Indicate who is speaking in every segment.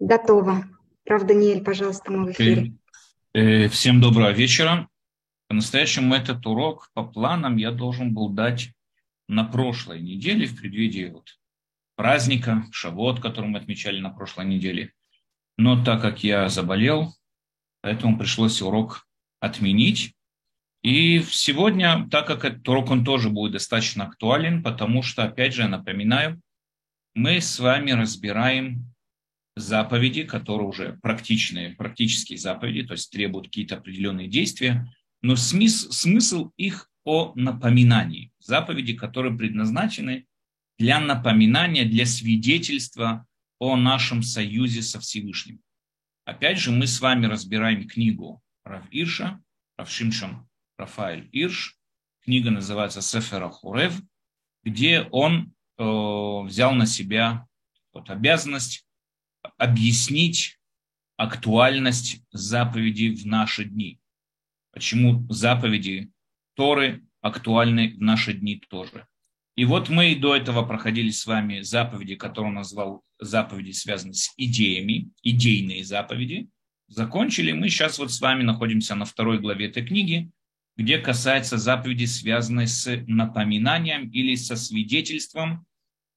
Speaker 1: Готово. Прав Даниэль, пожалуйста, мы в эфире.
Speaker 2: Э, всем доброго вечера. По-настоящему этот урок по планам я должен был дать на прошлой неделе, в преддверии вот праздника, шавот, который мы отмечали на прошлой неделе. Но так как я заболел, поэтому пришлось урок отменить. И сегодня, так как этот урок, он тоже будет достаточно актуален, потому что, опять же, напоминаю, мы с вами разбираем заповеди, которые уже практичные, практические заповеди, то есть требуют какие-то определенные действия, но смысл, смысл их о напоминании. Заповеди, которые предназначены для напоминания, для свидетельства о нашем союзе со Всевышним. Опять же, мы с вами разбираем книгу Рав Ирша, Рав Шимшам Рафаэль Ирш. Книга называется Сефера Хурев, где он э, взял на себя вот, обязанность объяснить актуальность заповедей в наши дни. Почему заповеди Торы актуальны в наши дни тоже. И вот мы до этого проходили с вами заповеди, которые он назвал заповеди, связанные с идеями, идейные заповеди. Закончили. Мы сейчас вот с вами находимся на второй главе этой книги, где касается заповедей, связанной с напоминанием или со свидетельством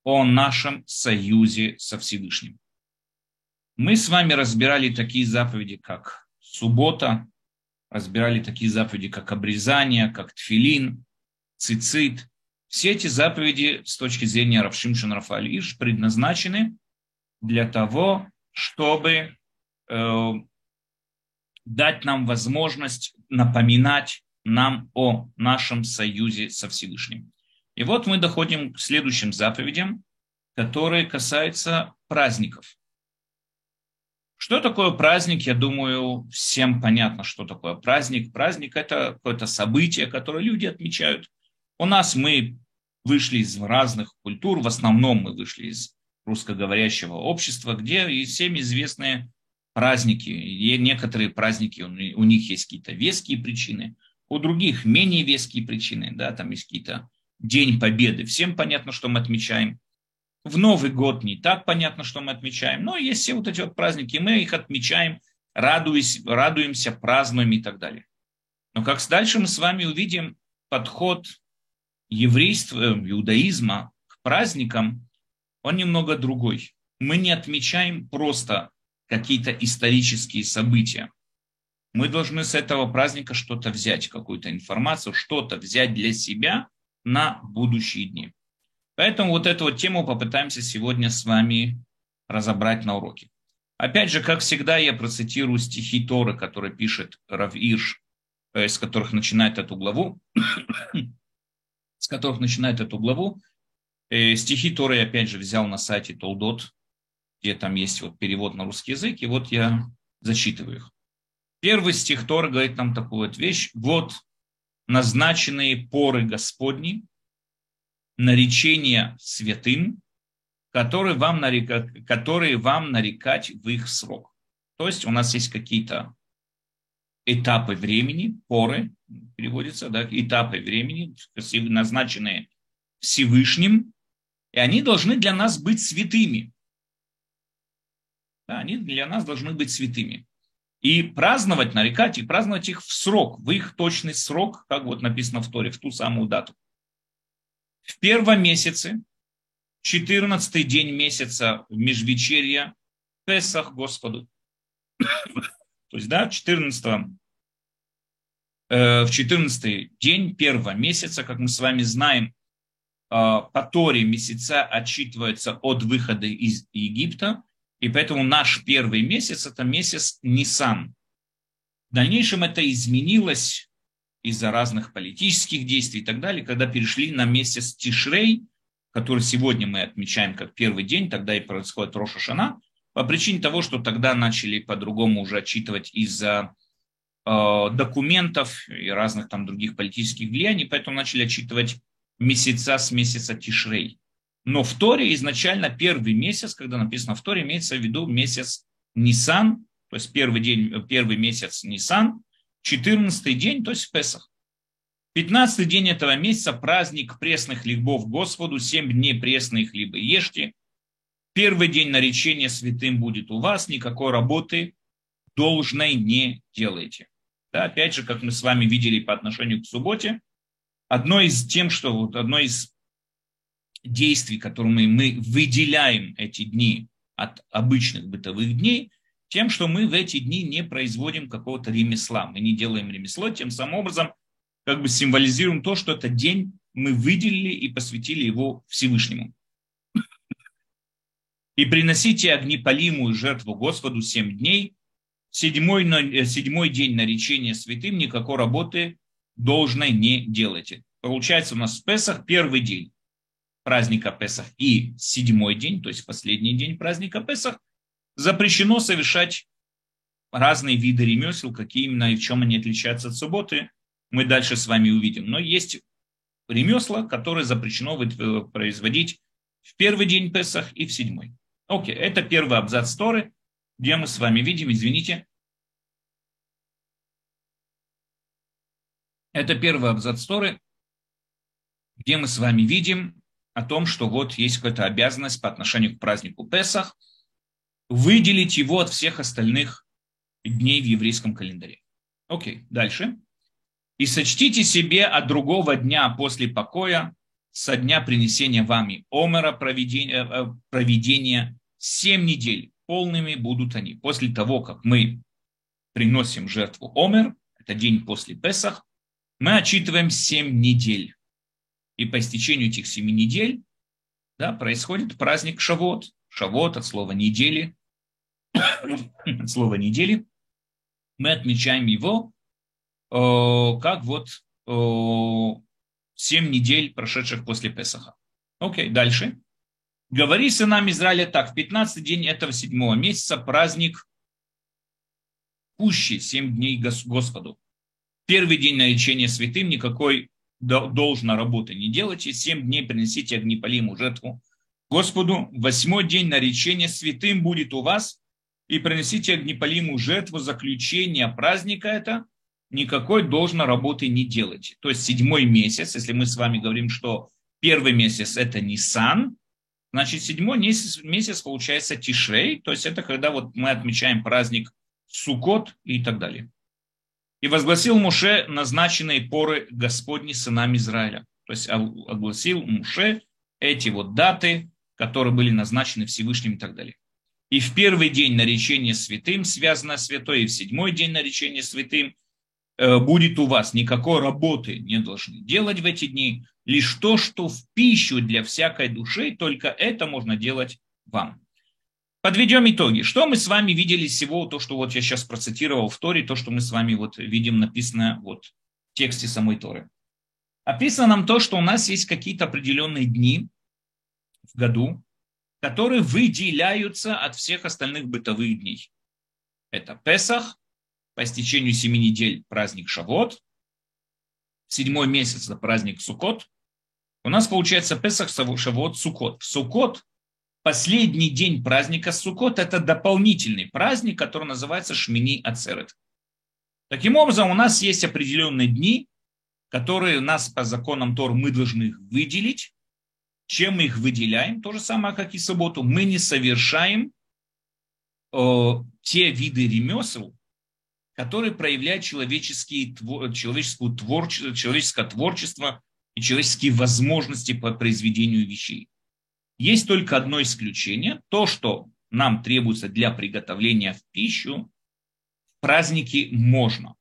Speaker 2: о нашем союзе со Всевышним. Мы с вами разбирали такие заповеди, как суббота, разбирали такие заповеди, как обрезание, как тфилин, цицит. Все эти заповеди с точки зрения Равшимшин Рафалиш предназначены для того, чтобы э, дать нам возможность напоминать нам о нашем союзе со Всевышним. И вот мы доходим к следующим заповедям, которые касаются праздников – что такое праздник? Я думаю, всем понятно, что такое праздник. Праздник – это какое-то событие, которое люди отмечают. У нас мы вышли из разных культур, в основном мы вышли из русскоговорящего общества, где и всем известные праздники. И некоторые праздники, у них есть какие-то веские причины, у других менее веские причины, да, там есть какие-то День Победы. Всем понятно, что мы отмечаем. В Новый год не так понятно, что мы отмечаем, но есть все вот эти вот праздники, мы их отмечаем, радуясь, радуемся, празднуем и так далее. Но как дальше мы с вами увидим подход еврейства, иудаизма к праздникам, он немного другой. Мы не отмечаем просто какие-то исторические события. Мы должны с этого праздника что-то взять, какую-то информацию, что-то взять для себя на будущие дни. Поэтому вот эту вот тему попытаемся сегодня с вами разобрать на уроке. Опять же, как всегда, я процитирую стихи Торы, которые пишет Рав Ирш, э, с которых начинает эту главу. с которых начинает эту главу. Э, стихи Торы я опять же взял на сайте Толдот, где там есть вот перевод на русский язык, и вот я зачитываю их. Первый стих Торы говорит нам такую вот вещь. Вот назначенные поры Господни, наречения святым, которые вам, нарека, которые вам нарекать в их срок. То есть у нас есть какие-то этапы времени, поры, переводится, да, этапы времени, назначенные Всевышним, и они должны для нас быть святыми. Да, они для нас должны быть святыми. И праздновать, нарекать и праздновать их в срок, в их точный срок, как вот написано в Торе, в ту самую дату. В первом месяце, 14 день месяца в межвечерье, Песах Господу. То есть, да, 14 э, в 14 день первого месяца, как мы с вами знаем, э, по Торе месяца отчитываются от выхода из Египта, и поэтому наш первый месяц – это месяц Нисан. В дальнейшем это изменилось из-за разных политических действий и так далее, когда перешли на месяц Тишрей, который сегодня мы отмечаем как первый день, тогда и происходит Роша Шана, по причине того, что тогда начали по-другому уже отчитывать из-за э, документов и разных там других политических влияний, поэтому начали отчитывать месяца с месяца Тишрей. Но в Торе изначально первый месяц, когда написано в Торе, имеется в виду месяц Нисан, то есть первый день, первый месяц Нисан, 14 день, то есть Песах. 15 день этого месяца праздник пресных хлебов Господу, 7 дней пресные хлебы ешьте. Первый день наречения святым будет у вас, никакой работы должной не делайте. Да, опять же, как мы с вами видели по отношению к субботе, одно из тем, что вот одно из действий, которыми мы выделяем эти дни от обычных бытовых дней, тем, что мы в эти дни не производим какого-то ремесла, мы не делаем ремесло, тем самым образом как бы символизируем то, что этот день мы выделили и посвятили его Всевышнему и приносите огнепалимую жертву Господу семь дней. Седьмой, э, седьмой день наречения святым никакой работы должной не делайте. Получается у нас в Песах первый день праздника Песах и седьмой день, то есть последний день праздника Песах, запрещено совершать разные виды ремесел, какие именно и в чем они отличаются от субботы, мы дальше с вами увидим. Но есть ремесла, которые запрещено производить в первый день Песах и в седьмой. Окей, это первый абзац Торы, где мы с вами видим, извините, это первый абзац Торы, где мы с вами видим о том, что вот есть какая-то обязанность по отношению к празднику Песах выделить его от всех остальных дней в еврейском календаре. Окей, дальше. «И сочтите себе от другого дня после покоя, со дня принесения вами омера проведения, э, проведения Семь недель полными будут они. После того, как мы приносим жертву Омер, это день после Песах, мы отчитываем семь недель. И по истечению этих семи недель да, происходит праздник Шавот. Шавот от слова недели. от слова недели. Мы отмечаем его э, как вот э, семь недель, прошедших после Песаха. Окей, дальше. Говори сынам Израиля так, в 15 день этого седьмого месяца праздник пущий, семь дней Господу. Первый день наречения святым, никакой должна работы не делайте, семь дней принесите огнепалимую жертву Господу. Восьмой день наречения святым будет у вас, и принесите огнепалимую жертву заключения праздника это, никакой должной работы не делайте. То есть седьмой месяц, если мы с вами говорим, что первый месяц это Нисан, Значит, седьмой месяц, месяц получается Тишрей, то есть это когда вот мы отмечаем праздник Сукот и так далее. И возгласил Муше назначенные поры Господни сынам Израиля. То есть огласил Муше эти вот даты, которые были назначены Всевышним и так далее. И в первый день наречения святым связано святой, и в седьмой день наречения святым э, будет у вас. Никакой работы не должны делать в эти дни, лишь то, что в пищу для всякой души, только это можно делать вам. Подведем итоги. Что мы с вами видели всего, то, что вот я сейчас процитировал в Торе, то, что мы с вами вот видим написано вот в тексте самой Торы. Описано нам то, что у нас есть какие-то определенные дни в году, которые выделяются от всех остальных бытовых дней. Это Песах, по истечению семи недель праздник Шавот, седьмой месяц это праздник Сукот, у нас получается Песах, Шавот, Сукот. Сукот, последний день праздника Сукот, это дополнительный праздник, который называется Шмини Ацерет. Таким образом, у нас есть определенные дни, которые нас по законам Тор мы должны их выделить. Чем мы их выделяем? То же самое, как и субботу. Мы не совершаем э, те виды ремесел, которые проявляют человеческие, человеческую творче, человеческое творчество и человеческие возможности по произведению вещей. Есть только одно исключение. То, что нам требуется для приготовления в пищу, в праздники можно.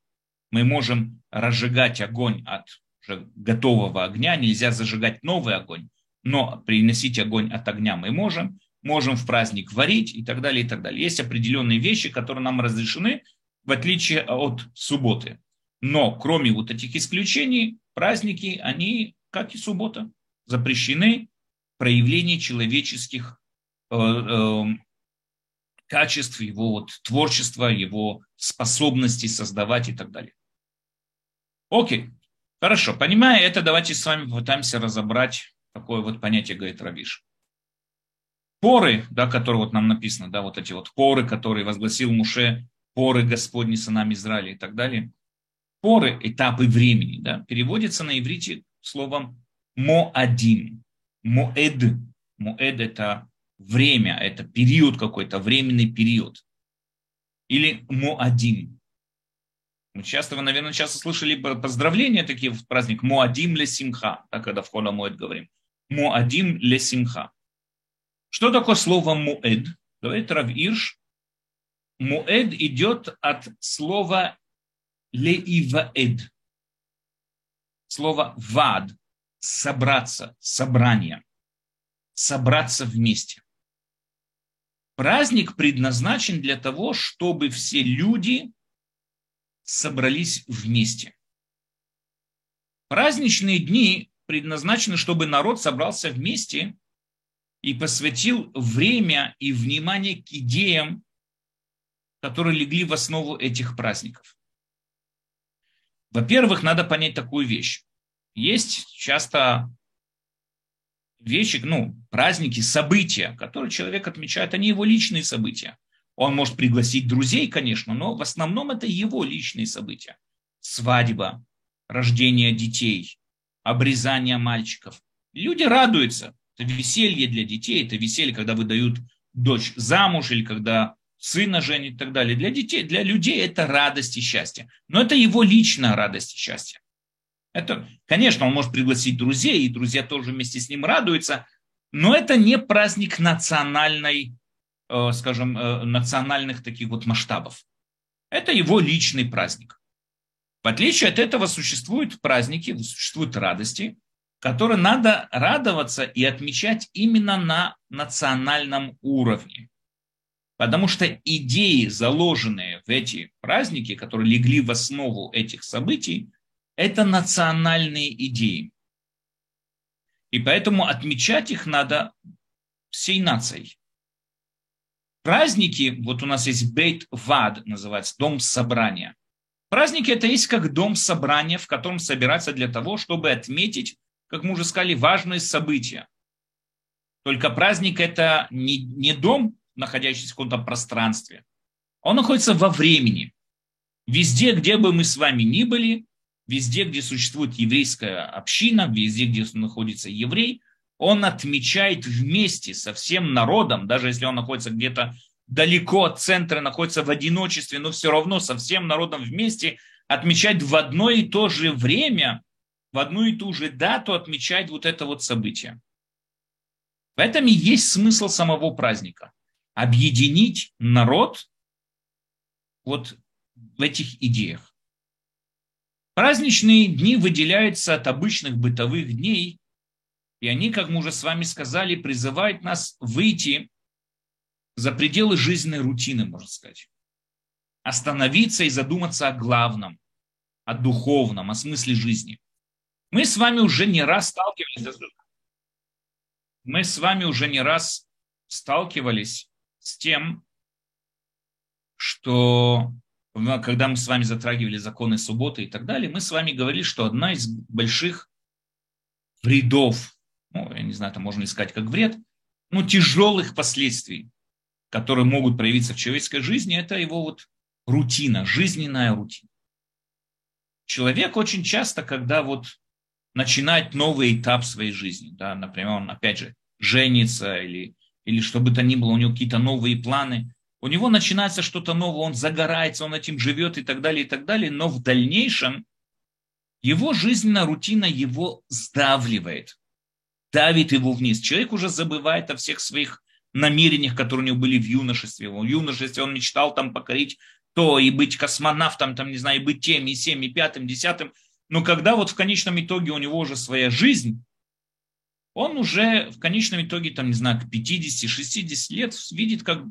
Speaker 2: Мы можем разжигать огонь от готового огня, нельзя зажигать новый огонь, но приносить огонь от огня мы можем, можем в праздник варить и так далее, и так далее. Есть определенные вещи, которые нам разрешены, в отличие от субботы. Но кроме вот этих исключений, праздники, они, как и суббота, запрещены проявление человеческих э, э, качеств, его вот творчества, его способностей создавать и так далее. Окей, хорошо. Понимая это, давайте с вами попытаемся разобрать такое вот понятие, говорит Равиш. Поры, да, которые вот нам написано, да, вот эти вот поры, которые возгласил Муше поры Господни сынам Израиля и так далее. Поры, этапы времени, да, переводится на иврите словом моадим. Моэд. Моэд – это время, это период какой-то, временный период. Или Муадим. Мы часто, вы, наверное, часто слышали поздравления такие в праздник Муадим ле Симха, так когда в Хола Муэд говорим. Муадим ле Симха. Что такое слово Муэд? Говорит Рав Ирш. Муэд идет от слова леиваэд. Слово вад – собраться, собрание, собраться вместе. Праздник предназначен для того, чтобы все люди собрались вместе. Праздничные дни предназначены, чтобы народ собрался вместе и посвятил время и внимание к идеям, которые легли в основу этих праздников. Во-первых, надо понять такую вещь. Есть часто вещи, ну, праздники, события, которые человек отмечает, они его личные события. Он может пригласить друзей, конечно, но в основном это его личные события. Свадьба, рождение детей, обрезание мальчиков. Люди радуются. Это веселье для детей, это веселье, когда выдают дочь замуж или когда сына женит и так далее. Для детей, для людей это радость и счастье. Но это его личная радость и счастье. Это, конечно, он может пригласить друзей, и друзья тоже вместе с ним радуются, но это не праздник национальной, э, скажем, э, национальных таких вот масштабов. Это его личный праздник. В отличие от этого существуют праздники, существуют радости, которые надо радоваться и отмечать именно на национальном уровне. Потому что идеи, заложенные в эти праздники, которые легли в основу этих событий, это национальные идеи. И поэтому отмечать их надо всей нацией. Праздники, вот у нас есть Бейт Вад, называется, дом собрания. Праздники это есть как дом собрания, в котором собираться для того, чтобы отметить, как мы уже сказали, важные события. Только праздник это не, не дом, находящийся в каком-то пространстве. Он находится во времени. Везде, где бы мы с вами ни были, везде, где существует еврейская община, везде, где находится еврей, он отмечает вместе со всем народом, даже если он находится где-то далеко от центра, находится в одиночестве, но все равно со всем народом вместе отмечать в одно и то же время, в одну и ту же дату отмечать вот это вот событие. В этом и есть смысл самого праздника. Объединить народ вот в этих идеях. Праздничные дни выделяются от обычных бытовых дней, и они, как мы уже с вами сказали, призывают нас выйти за пределы жизненной рутины, можно сказать. Остановиться и задуматься о главном, о духовном, о смысле жизни. Мы с вами уже не раз сталкивались, мы с вами уже не раз сталкивались с тем, что когда мы с вами затрагивали законы субботы и так далее, мы с вами говорили, что одна из больших вредов, ну, я не знаю, там можно искать как вред, ну, тяжелых последствий, которые могут проявиться в человеческой жизни, это его вот рутина, жизненная рутина. Человек очень часто, когда вот начинает новый этап своей жизни, да, например, он, опять же, женится или, или что бы то ни было, у него какие-то новые планы – у него начинается что-то новое, он загорается, он этим живет и так далее, и так далее, но в дальнейшем его жизненная рутина его сдавливает, давит его вниз. Человек уже забывает о всех своих намерениях, которые у него были в юношестве. В юношестве он мечтал там покорить то, и быть космонавтом, там, не знаю, и быть тем, и семь, и пятым, десятым. Но когда вот в конечном итоге у него уже своя жизнь, он уже в конечном итоге, там, не знаю, к 50-60 лет видит, как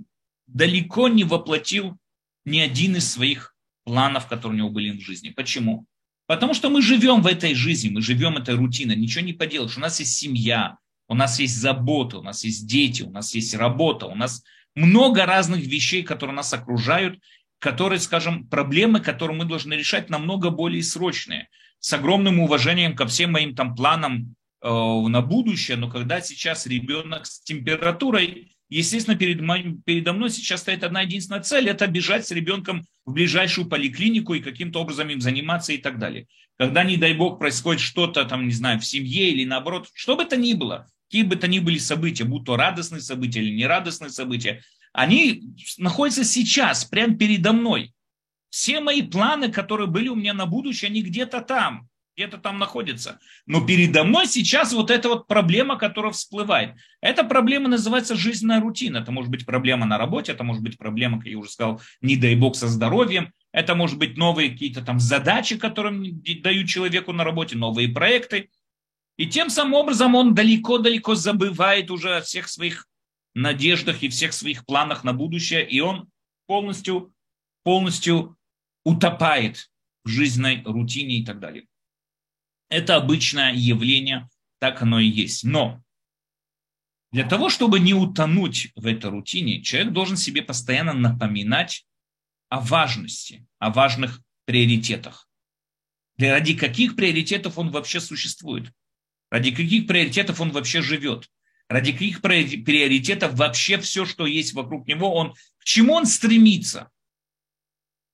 Speaker 2: далеко не воплотил ни один из своих планов, которые у него были в жизни. Почему? Потому что мы живем в этой жизни, мы живем этой рутиной, ничего не поделаешь. У нас есть семья, у нас есть забота, у нас есть дети, у нас есть работа, у нас много разных вещей, которые нас окружают, которые, скажем, проблемы, которые мы должны решать, намного более срочные. С огромным уважением ко всем моим там планам э, на будущее, но когда сейчас ребенок с температурой, Естественно, перед моим, передо мной сейчас стоит одна единственная цель – это бежать с ребенком в ближайшую поликлинику и каким-то образом им заниматься и так далее. Когда, не дай бог, происходит что-то, там, не знаю, в семье или наоборот, что бы это ни было, какие бы то ни были события, будь то радостные события или нерадостные события, они находятся сейчас, прямо передо мной. Все мои планы, которые были у меня на будущее, они где-то там, где-то там находятся. Но передо мной сейчас вот эта вот проблема, которая всплывает. Эта проблема называется жизненная рутина. Это может быть проблема на работе, это может быть проблема, как я уже сказал, не дай бог со здоровьем, это может быть новые какие-то там задачи, которые дают человеку на работе, новые проекты. И тем самым образом он далеко-далеко забывает уже о всех своих надеждах и всех своих планах на будущее, и он полностью, полностью утопает в жизненной рутине и так далее. Это обычное явление, так оно и есть. Но для того, чтобы не утонуть в этой рутине, человек должен себе постоянно напоминать о важности, о важных приоритетах. Для ради каких приоритетов он вообще существует? Ради каких приоритетов он вообще живет? Ради каких приоритетов вообще все, что есть вокруг него, он, к чему он стремится?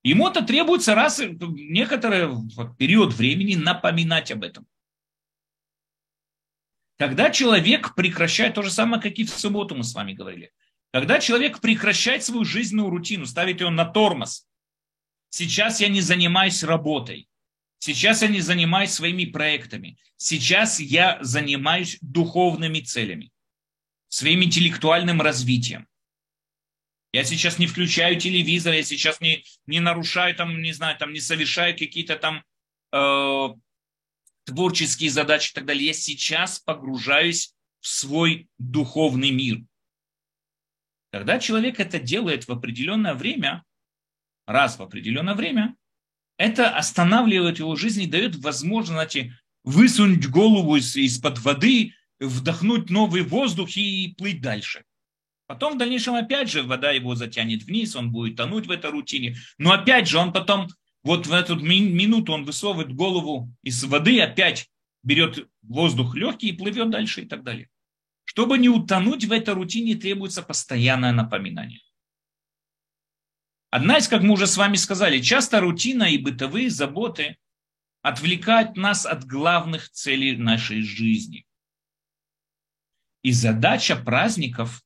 Speaker 2: Ему это требуется раз некоторый период времени напоминать об этом. Когда человек прекращает то же самое, как и в субботу мы с вами говорили. Когда человек прекращает свою жизненную рутину, ставит ее на тормоз. Сейчас я не занимаюсь работой. Сейчас я не занимаюсь своими проектами. Сейчас я занимаюсь духовными целями, своим интеллектуальным развитием. Я сейчас не включаю телевизор, я сейчас не, не нарушаю, там, не знаю, там, не совершаю какие-то там э, творческие задачи и так далее. Я сейчас погружаюсь в свой духовный мир. Когда человек это делает в определенное время, раз в определенное время, это останавливает его жизнь и дает возможность, знаете, высунуть голову из- из-под воды, вдохнуть новый воздух и плыть дальше. Потом в дальнейшем опять же вода его затянет вниз, он будет тонуть в этой рутине. Но опять же он потом, вот в эту минуту он высовывает голову из воды, опять берет воздух легкий и плывет дальше и так далее. Чтобы не утонуть в этой рутине, требуется постоянное напоминание. Одна из, как мы уже с вами сказали, часто рутина и бытовые заботы отвлекают нас от главных целей нашей жизни. И задача праздников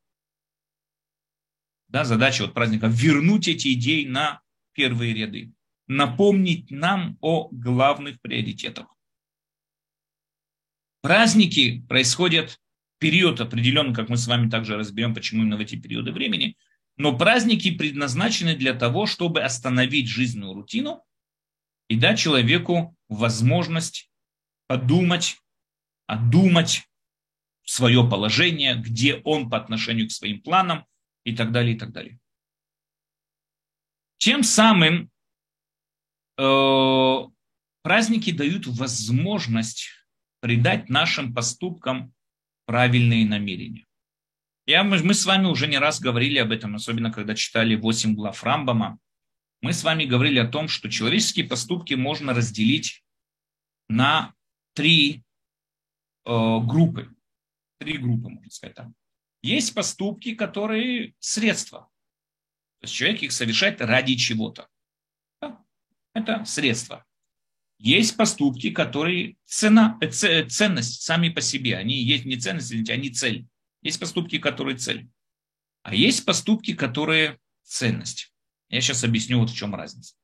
Speaker 2: да, задача вот праздника вернуть эти идеи на первые ряды, напомнить нам о главных приоритетах. Праздники происходят в период определенный, как мы с вами также разберем, почему именно в эти периоды времени, но праздники предназначены для того, чтобы остановить жизненную рутину и дать человеку возможность подумать, отдумать свое положение, где он по отношению к своим планам, и так далее, и так далее. Тем самым э, праздники дают возможность придать нашим поступкам правильные намерения. Я, мы, мы с вами уже не раз говорили об этом, особенно когда читали 8 глав Рамбама. Мы с вами говорили о том, что человеческие поступки можно разделить на три э, группы. Три группы, можно сказать так. Есть поступки, которые средства. То есть человек их совершает ради чего-то. Да? Это средства. Есть поступки, которые цена, э, ценность сами по себе. Они есть не ценность, они цель. Есть поступки, которые цель. А есть поступки, которые ценность. Я сейчас объясню, вот в чем разница.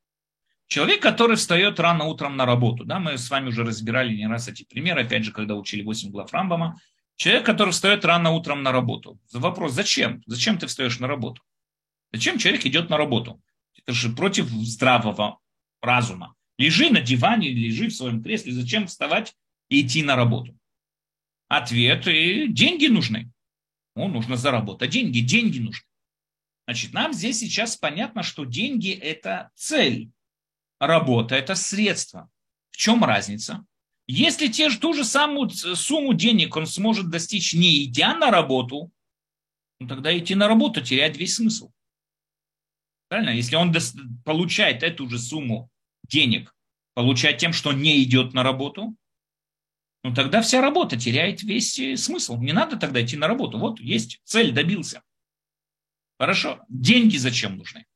Speaker 2: Человек, который встает рано утром на работу, да, мы с вами уже разбирали не раз эти примеры, опять же, когда учили 8 глав Рамбама, Человек, который встает рано утром на работу. Вопрос, зачем? Зачем ты встаешь на работу? Зачем человек идет на работу? Это же против здравого разума. Лежи на диване, лежи в своем кресле. Зачем вставать и идти на работу? Ответ, деньги нужны. Ну, нужно заработать деньги, деньги нужны. Значит, нам здесь сейчас понятно, что деньги – это цель, работа – это средство. В чем разница? Если те же, ту же самую сумму денег он сможет достичь не идя на работу, ну, тогда идти на работу теряет весь смысл. Правильно? Если он получает эту же сумму денег, получает тем, что не идет на работу, ну тогда вся работа теряет весь э, смысл. Не надо тогда идти на работу. Вот есть цель, добился. Хорошо. Деньги зачем нужны?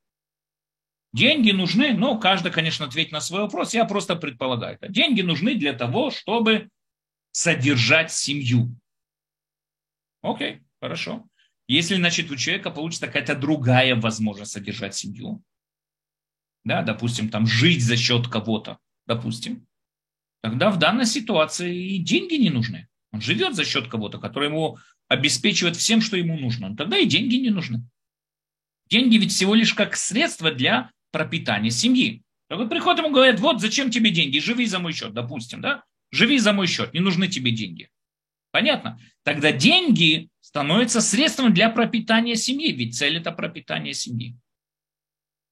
Speaker 2: Деньги нужны, но каждый, конечно, ответит на свой вопрос. Я просто предполагаю. Деньги нужны для того, чтобы содержать семью. Окей, хорошо. Если, значит, у человека получится какая-то другая возможность содержать семью, да, допустим, там жить за счет кого-то, допустим, тогда в данной ситуации и деньги не нужны. Он живет за счет кого-то, который ему обеспечивает всем, что ему нужно. Тогда и деньги не нужны. Деньги ведь всего лишь как средство для пропитания семьи. Так вот приходят ему говорят, вот зачем тебе деньги, живи за мой счет, допустим, да? Живи за мой счет, не нужны тебе деньги. Понятно? Тогда деньги становятся средством для пропитания семьи, ведь цель это пропитание семьи.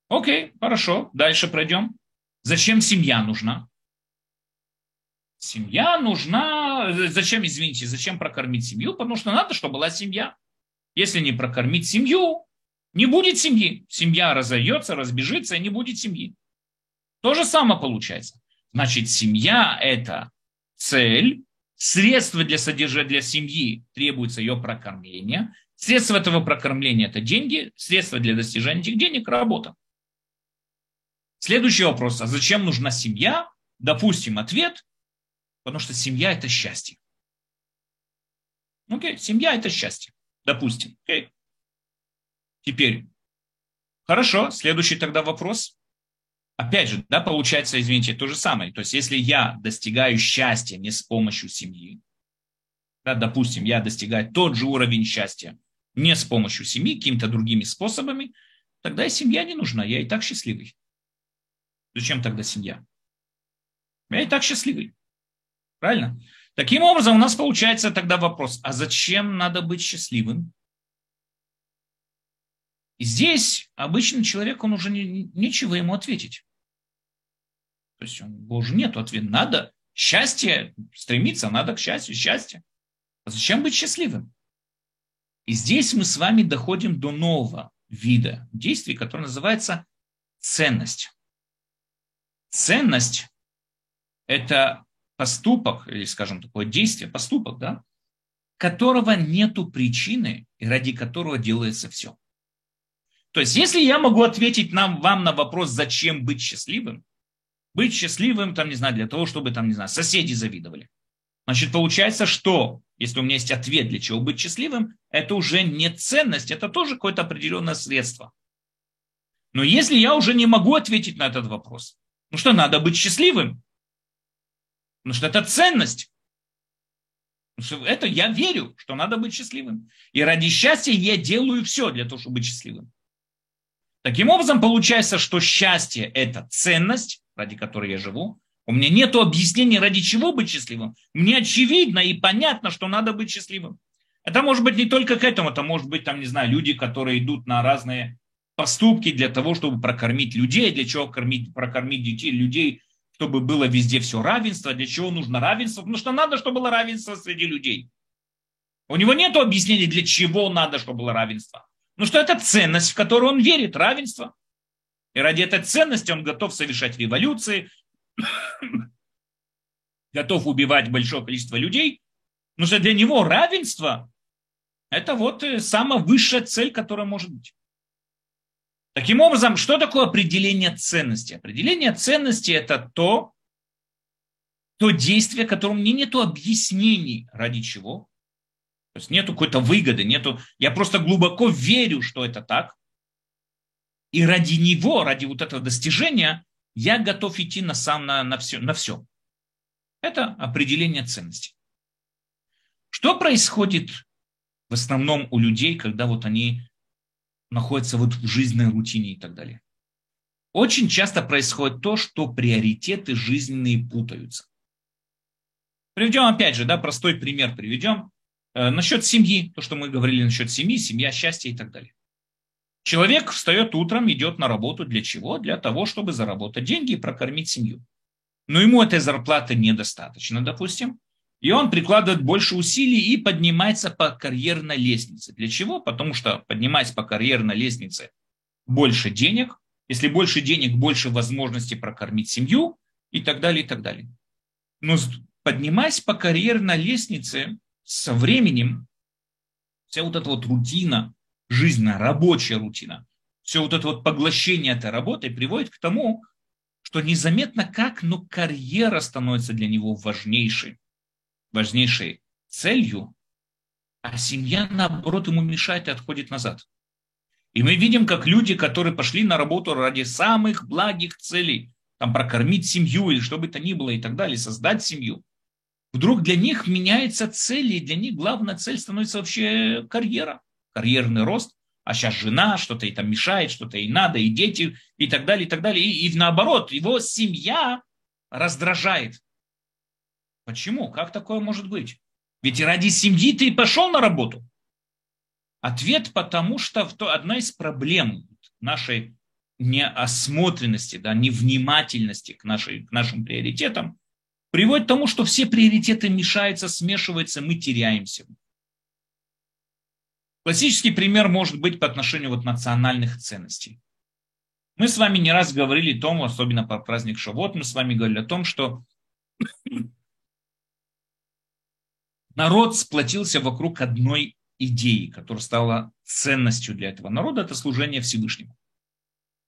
Speaker 2: Окей, хорошо, дальше пройдем. Зачем семья нужна? Семья нужна, зачем, извините, зачем прокормить семью? Потому что надо, чтобы была семья. Если не прокормить семью, не будет семьи. Семья разойдется, разбежится, и не будет семьи. То же самое получается. Значит, семья – это цель, средство для содержания для семьи требуется ее прокормление. Средство этого прокормления – это деньги, средство для достижения этих денег – работа. Следующий вопрос. А зачем нужна семья? Допустим, ответ – потому что семья – это счастье. Окей, семья – это счастье. Допустим. Окей. Теперь, хорошо, следующий тогда вопрос. Опять же, да, получается, извините, то же самое. То есть, если я достигаю счастья не с помощью семьи, да, допустим, я достигаю тот же уровень счастья не с помощью семьи, какими-то другими способами, тогда и семья не нужна, я и так счастливый. Зачем тогда семья? Я и так счастливый. Правильно? Таким образом, у нас получается тогда вопрос, а зачем надо быть счастливым? И здесь обычный человек, он уже не, нечего ему ответить. То есть он, боже, нет ответа. Надо счастье, стремиться надо к счастью, счастье. А зачем быть счастливым? И здесь мы с вами доходим до нового вида действий, который называется ценность. Ценность – это поступок, или, скажем, такое действие, поступок, да, которого нету причины, и ради которого делается все. То есть, если я могу ответить нам, вам на вопрос, зачем быть счастливым, быть счастливым, там, не знаю, для того, чтобы, там, не знаю, соседи завидовали. Значит, получается, что, если у меня есть ответ, для чего быть счастливым, это уже не ценность, это тоже какое-то определенное средство. Но если я уже не могу ответить на этот вопрос, ну что, надо быть счастливым, Потому что это ценность. Это я верю, что надо быть счастливым. И ради счастья я делаю все для того, чтобы быть счастливым. Таким образом, получается, что счастье – это ценность, ради которой я живу. У меня нет объяснения, ради чего быть счастливым. Мне очевидно и понятно, что надо быть счастливым. Это может быть не только к этому, это может быть, там, не знаю, люди, которые идут на разные поступки для того, чтобы прокормить людей, для чего кормить, прокормить детей, людей, чтобы было везде все равенство. Для чего нужно равенство? Потому что надо, чтобы было равенство среди людей. У него нет объяснений, для чего надо, чтобы было равенство. Ну что это ценность, в которую он верит, равенство. И ради этой ценности он готов совершать революции, готов убивать большое количество людей. Потому что для него равенство – это вот э, самая высшая цель, которая может быть. Таким образом, что такое определение ценности? Определение ценности – это то, то действие, которому мне нет объяснений, ради чего. То есть нету какой-то выгоды, нету, я просто глубоко верю, что это так. И ради него, ради вот этого достижения, я готов идти на сам на, на, все, на все. Это определение ценности. Что происходит в основном у людей, когда вот они находятся вот в жизненной рутине и так далее. Очень часто происходит то, что приоритеты жизненные путаются. Приведем опять же, да, простой пример приведем. Э, насчет семьи, то, что мы говорили насчет семьи, семья, счастье и так далее. Человек встает утром, идет на работу для чего? Для того, чтобы заработать деньги и прокормить семью. Но ему этой зарплаты недостаточно, допустим. И он прикладывает больше усилий и поднимается по карьерной лестнице. Для чего? Потому что поднимаясь по карьерной лестнице больше денег, если больше денег, больше возможностей прокормить семью и так далее, и так далее. Но поднимаясь по карьерной лестнице со временем, вся вот эта вот рутина, жизненная, рабочая рутина, все вот это вот поглощение этой работы приводит к тому, что незаметно как, но карьера становится для него важнейшей важнейшей целью, а семья, наоборот, ему мешает и отходит назад. И мы видим, как люди, которые пошли на работу ради самых благих целей, там прокормить семью или что бы то ни было и так далее, создать семью, вдруг для них меняется цель, и для них главная цель становится вообще карьера, карьерный рост, а сейчас жена что-то ей там мешает, что-то ей надо, и дети, и так далее, и так далее. И, и наоборот, его семья раздражает. Почему? Как такое может быть? Ведь ради семьи ты и пошел на работу. Ответ потому, что одна из проблем нашей неосмотренности, да, невнимательности к, нашей, к нашим приоритетам приводит к тому, что все приоритеты мешаются, смешиваются, мы теряемся. Классический пример может быть по отношению вот национальных ценностей. Мы с вами не раз говорили о том, особенно по праздник Шавот, мы с вами говорили о том, что народ сплотился вокруг одной идеи, которая стала ценностью для этого народа, это служение Всевышнему.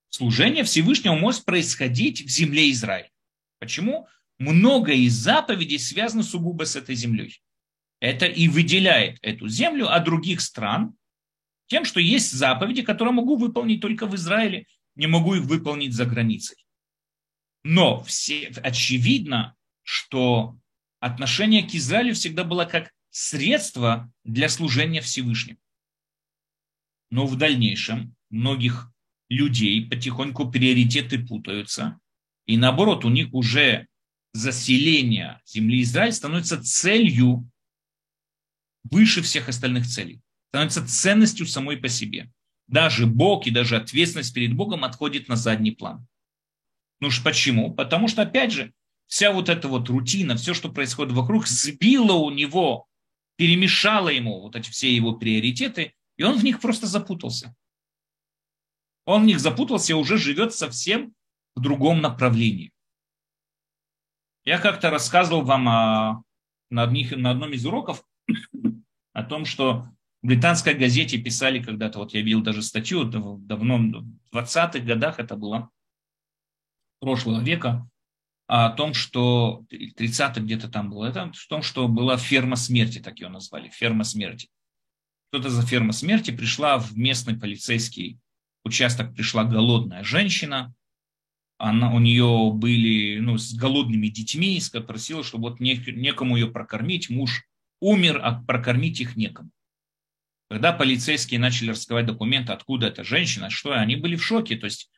Speaker 2: Служение Всевышнему может происходить в земле Израиля. Почему? Много из заповедей связано сугубо с этой землей. Это и выделяет эту землю от других стран тем, что есть заповеди, которые могу выполнить только в Израиле, не могу их выполнить за границей. Но все, очевидно, что отношение к Израилю всегда было как средство для служения Всевышнему. Но в дальнейшем многих людей потихоньку приоритеты путаются, и наоборот, у них уже заселение земли Израиль становится целью выше всех остальных целей, становится ценностью самой по себе. Даже Бог и даже ответственность перед Богом отходит на задний план. Ну ж почему? Потому что, опять же, вся вот эта вот рутина, все, что происходит вокруг, сбила у него перемешала ему вот эти все его приоритеты, и он в них просто запутался. Он в них запутался и уже живет совсем в другом направлении. Я как-то рассказывал вам о, на, одних, на одном из уроков о том, что в британской газете писали когда-то, вот я видел даже статью, давно, в 20-х годах это было, прошлого века, о том, что 30 где-то там было, это в том, что была ферма смерти, так ее назвали, ферма смерти. Что-то за ферма смерти пришла в местный полицейский участок, пришла голодная женщина, она, у нее были ну, с голодными детьми, просила, чтобы вот некому ее прокормить, муж умер, а прокормить их некому. Когда полицейские начали раскрывать документы, откуда эта женщина, что они были в шоке. То есть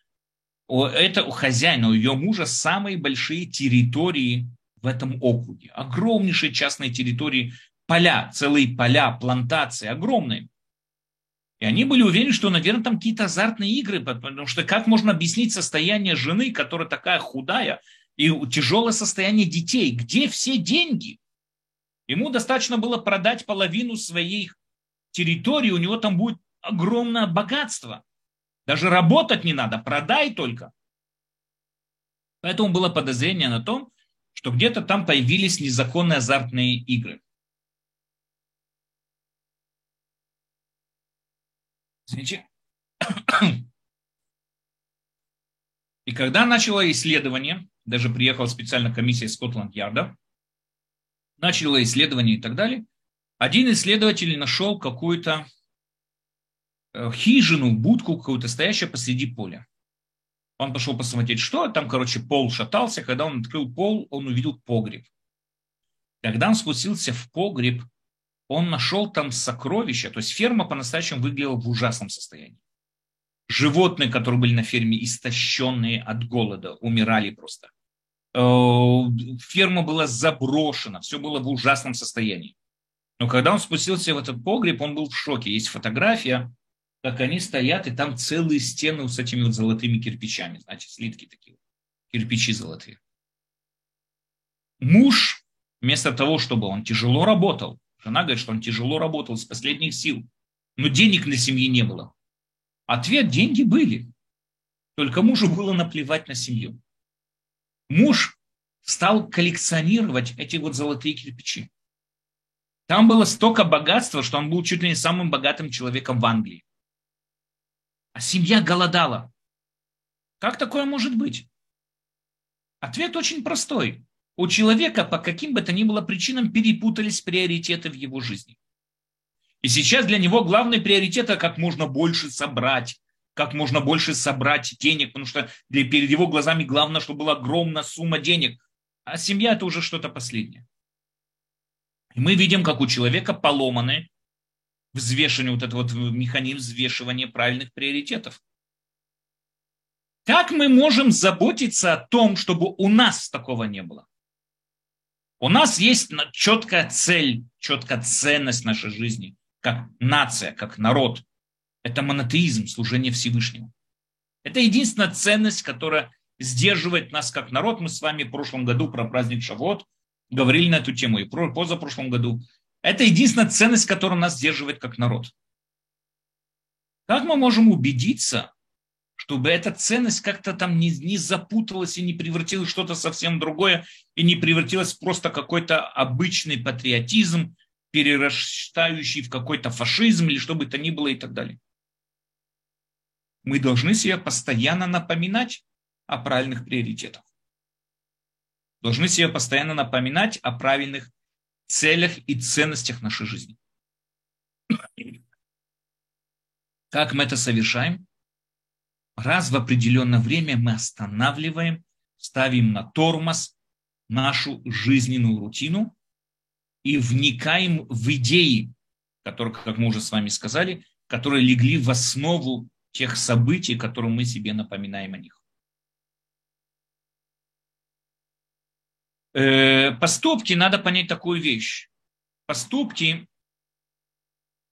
Speaker 2: это у хозяина, у ее мужа самые большие территории в этом округе. Огромнейшие частные территории, поля, целые поля, плантации, огромные. И они были уверены, что, наверное, там какие-то азартные игры, потому что как можно объяснить состояние жены, которая такая худая, и тяжелое состояние детей? Где все деньги? Ему достаточно было продать половину своей территории, у него там будет огромное богатство. Даже работать не надо, продай только. Поэтому было подозрение на том, что где-то там появились незаконные азартные игры. Извините. И когда начало исследование, даже приехала специальная комиссия Скотланд-Ярда, начало исследование и так далее, один исследователь нашел какую-то хижину, будку какую-то, стоящую посреди поля. Он пошел посмотреть, что там, короче, пол шатался. Когда он открыл пол, он увидел погреб. Когда он спустился в погреб, он нашел там сокровища. То есть ферма по-настоящему выглядела в ужасном состоянии. Животные, которые были на ферме, истощенные от голода, умирали просто. Э, ферма была заброшена, все было в ужасном состоянии. Но когда он спустился в этот погреб, он был в шоке. Есть фотография, как они стоят, и там целые стены с этими вот золотыми кирпичами, значит, слитки такие, кирпичи золотые. Муж, вместо того, чтобы он тяжело работал, жена говорит, что он тяжело работал с последних сил, но денег на семье не было. Ответ – деньги были. Только мужу было наплевать на семью. Муж стал коллекционировать эти вот золотые кирпичи. Там было столько богатства, что он был чуть ли не самым богатым человеком в Англии а семья голодала. Как такое может быть? Ответ очень простой. У человека по каким бы то ни было причинам перепутались приоритеты в его жизни. И сейчас для него главный приоритет – это как можно больше собрать, как можно больше собрать денег, потому что для, перед его глазами главное, чтобы была огромная сумма денег. А семья – это уже что-то последнее. И мы видим, как у человека поломаны взвешивание, вот этот вот механизм взвешивания правильных приоритетов. Как мы можем заботиться о том, чтобы у нас такого не было? У нас есть четкая цель, четкая ценность нашей жизни, как нация, как народ. Это монотеизм, служение Всевышнему. Это единственная ценность, которая сдерживает нас как народ. Мы с вами в прошлом году про праздник Шавот говорили на эту тему и позапрошлом году. Это единственная ценность, которая нас сдерживает как народ. Как мы можем убедиться, чтобы эта ценность как-то там не, не запуталась и не превратилась в что-то совсем другое, и не превратилась в просто какой-то обычный патриотизм, перерастающий в какой-то фашизм или что бы то ни было и так далее. Мы должны себе постоянно напоминать о правильных приоритетах. Должны себе постоянно напоминать о правильных целях и ценностях нашей жизни. Как мы это совершаем? Раз в определенное время мы останавливаем, ставим на тормоз нашу жизненную рутину и вникаем в идеи, которые, как мы уже с вами сказали, которые легли в основу тех событий, которые мы себе напоминаем о них. Поступки, надо понять такую вещь. Поступки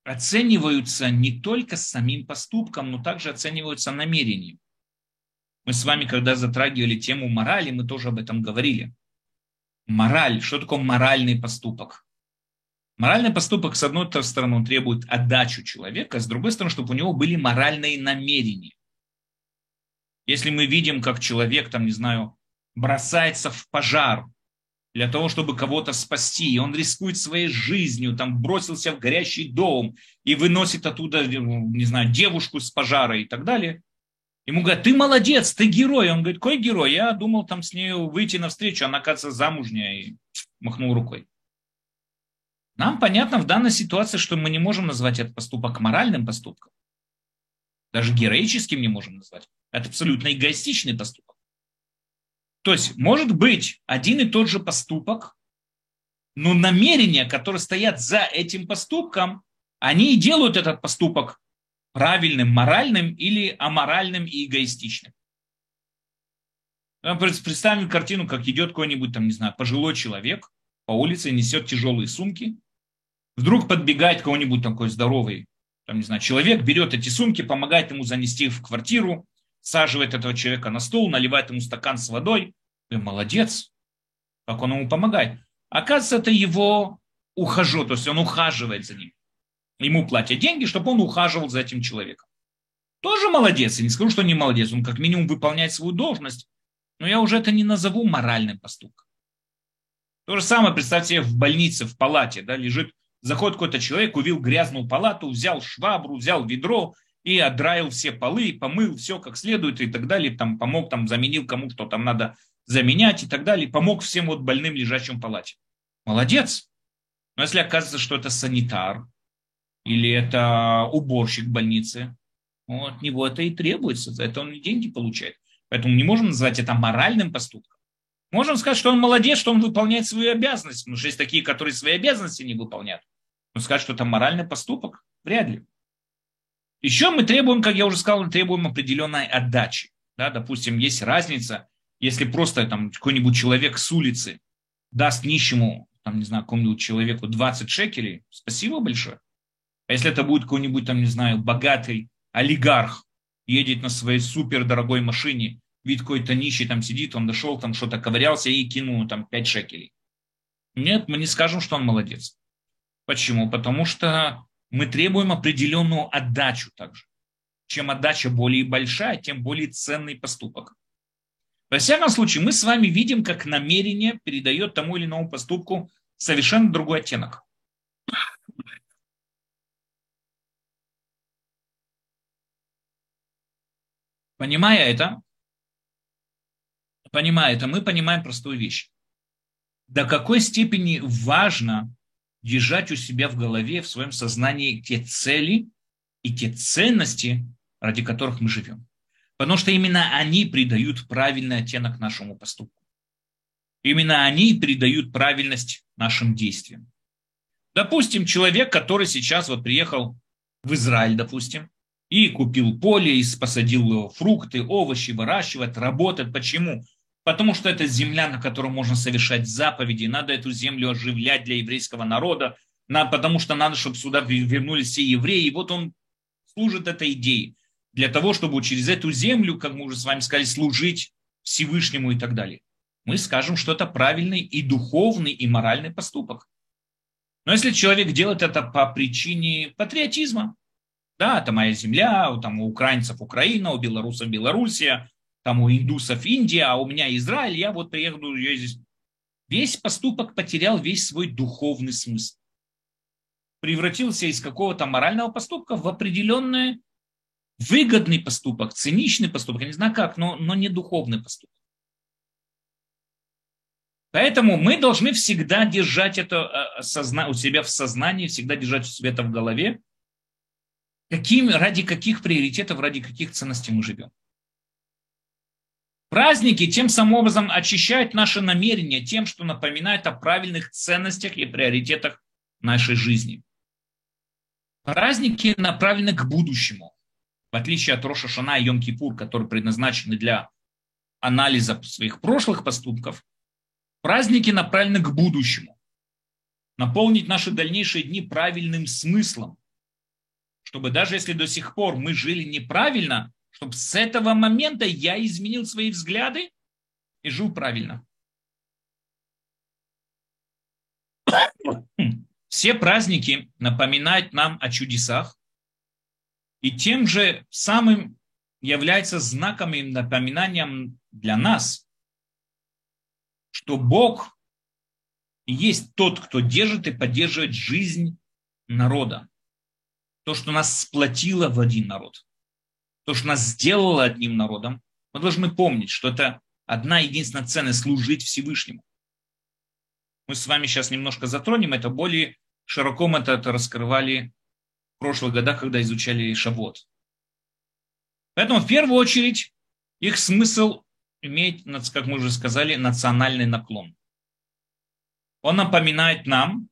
Speaker 2: оцениваются не только самим поступком, но также оцениваются намерением. Мы с вами, когда затрагивали тему морали, мы тоже об этом говорили. Мораль. Что такое моральный поступок? Моральный поступок, с одной стороны, он требует отдачу человека, с другой стороны, чтобы у него были моральные намерения. Если мы видим, как человек, там, не знаю, бросается в пожар, для того, чтобы кого-то спасти. И он рискует своей жизнью, там бросился в горящий дом и выносит оттуда, не знаю, девушку с пожара и так далее. Ему говорят, ты молодец, ты герой. Он говорит, какой герой? Я думал там с ней выйти навстречу, она, оказывается, замужняя. И махнул рукой. Нам понятно в данной ситуации, что мы не можем назвать этот поступок моральным поступком. Даже героическим не можем назвать. Это абсолютно эгоистичный поступок. То есть может быть один и тот же поступок, но намерения, которые стоят за этим поступком, они и делают этот поступок правильным, моральным или аморальным и эгоистичным. Представим картину, как идет какой-нибудь, там, не знаю, пожилой человек по улице, несет тяжелые сумки. Вдруг подбегает какой-нибудь такой здоровый, там, не знаю, человек, берет эти сумки, помогает ему занести в квартиру, саживает этого человека на стол, наливает ему стакан с водой. И молодец, как он ему помогает. Оказывается, это его ухажер, то есть он ухаживает за ним. Ему платят деньги, чтобы он ухаживал за этим человеком. Тоже молодец. Я не скажу, что не молодец. Он как минимум выполняет свою должность. Но я уже это не назову моральным поступком. То же самое, представьте себе, в больнице, в палате, да, лежит, заходит какой-то человек, увидел грязную палату, взял швабру, взял ведро, и отдраил все полы, помыл все как следует и так далее, там помог, там заменил кому что там надо заменять и так далее, помог всем вот больным, лежащим в палате. Молодец. Но если оказывается, что это санитар или это уборщик больницы, ну, от него это и требуется, за это он деньги получает. Поэтому не можем назвать это моральным поступком. Можем сказать, что он молодец, что он выполняет свою обязанность, потому что есть такие, которые свои обязанности не выполняют. Но сказать, что это моральный поступок, вряд ли. Еще мы требуем, как я уже сказал, мы требуем определенной отдачи. Да, допустим, есть разница, если просто там какой-нибудь человек с улицы даст нищему, там, не знаю, какому-нибудь человеку 20 шекелей, спасибо большое. А если это будет какой-нибудь, там, не знаю, богатый олигарх, едет на своей супер дорогой машине, вид какой-то нищий там сидит, он дошел, там что-то ковырялся и кинул там 5 шекелей. Нет, мы не скажем, что он молодец. Почему? Потому что мы требуем определенную отдачу также. Чем отдача более большая, тем более ценный поступок. Во всяком случае, мы с вами видим, как намерение передает тому или иному поступку совершенно другой оттенок. Понимая это, понимая это, мы понимаем простую вещь. До какой степени важно держать у себя в голове, в своем сознании те цели и те ценности, ради которых мы живем. Потому что именно они придают правильный оттенок нашему поступку. Именно они придают правильность нашим действиям. Допустим, человек, который сейчас вот приехал в Израиль, допустим, и купил поле, и посадил фрукты, овощи, выращивает, работает. Почему? Потому что это земля, на которой можно совершать заповеди. Надо эту землю оживлять для еврейского народа, потому что надо, чтобы сюда вернулись все евреи. И вот он служит этой идее для того, чтобы через эту землю, как мы уже с вами сказали, служить Всевышнему и так далее. Мы скажем, что это правильный и духовный, и моральный поступок. Но если человек делает это по причине патриотизма, да, это моя земля, там у украинцев Украина, у белорусов Белоруссия, там у индусов Индия, а у меня Израиль, я вот приеду, я здесь. Весь поступок потерял весь свой духовный смысл. Превратился из какого-то морального поступка в определенный выгодный поступок, циничный поступок, я не знаю как, но, но не духовный поступок. Поэтому мы должны всегда держать это э, у себя в сознании, всегда держать у себя это в голове, каким, ради каких приоритетов, ради каких ценностей мы живем. Праздники тем самым образом очищают наши намерения тем, что напоминает о правильных ценностях и приоритетах нашей жизни. Праздники направлены к будущему, в отличие от Роша Шана и Йом-Кипур, которые предназначены для анализа своих прошлых поступков – Праздники направлены к будущему. Наполнить наши дальнейшие дни правильным смыслом. Чтобы даже если до сих пор мы жили неправильно, чтобы с этого момента я изменил свои взгляды и жил правильно. Все праздники напоминают нам о чудесах, и тем же самым является знаком и напоминанием для нас что Бог есть тот, кто держит и поддерживает жизнь народа. То, что нас сплотило в один народ. То, что нас сделало одним народом. Мы должны помнить, что это одна единственная ценность – служить Всевышнему. Мы с вами сейчас немножко затронем это, более широко мы это, это раскрывали в прошлых годах, когда изучали Шавот. Поэтому в первую очередь их смысл имеет, как мы уже сказали, национальный наклон. Он напоминает нам,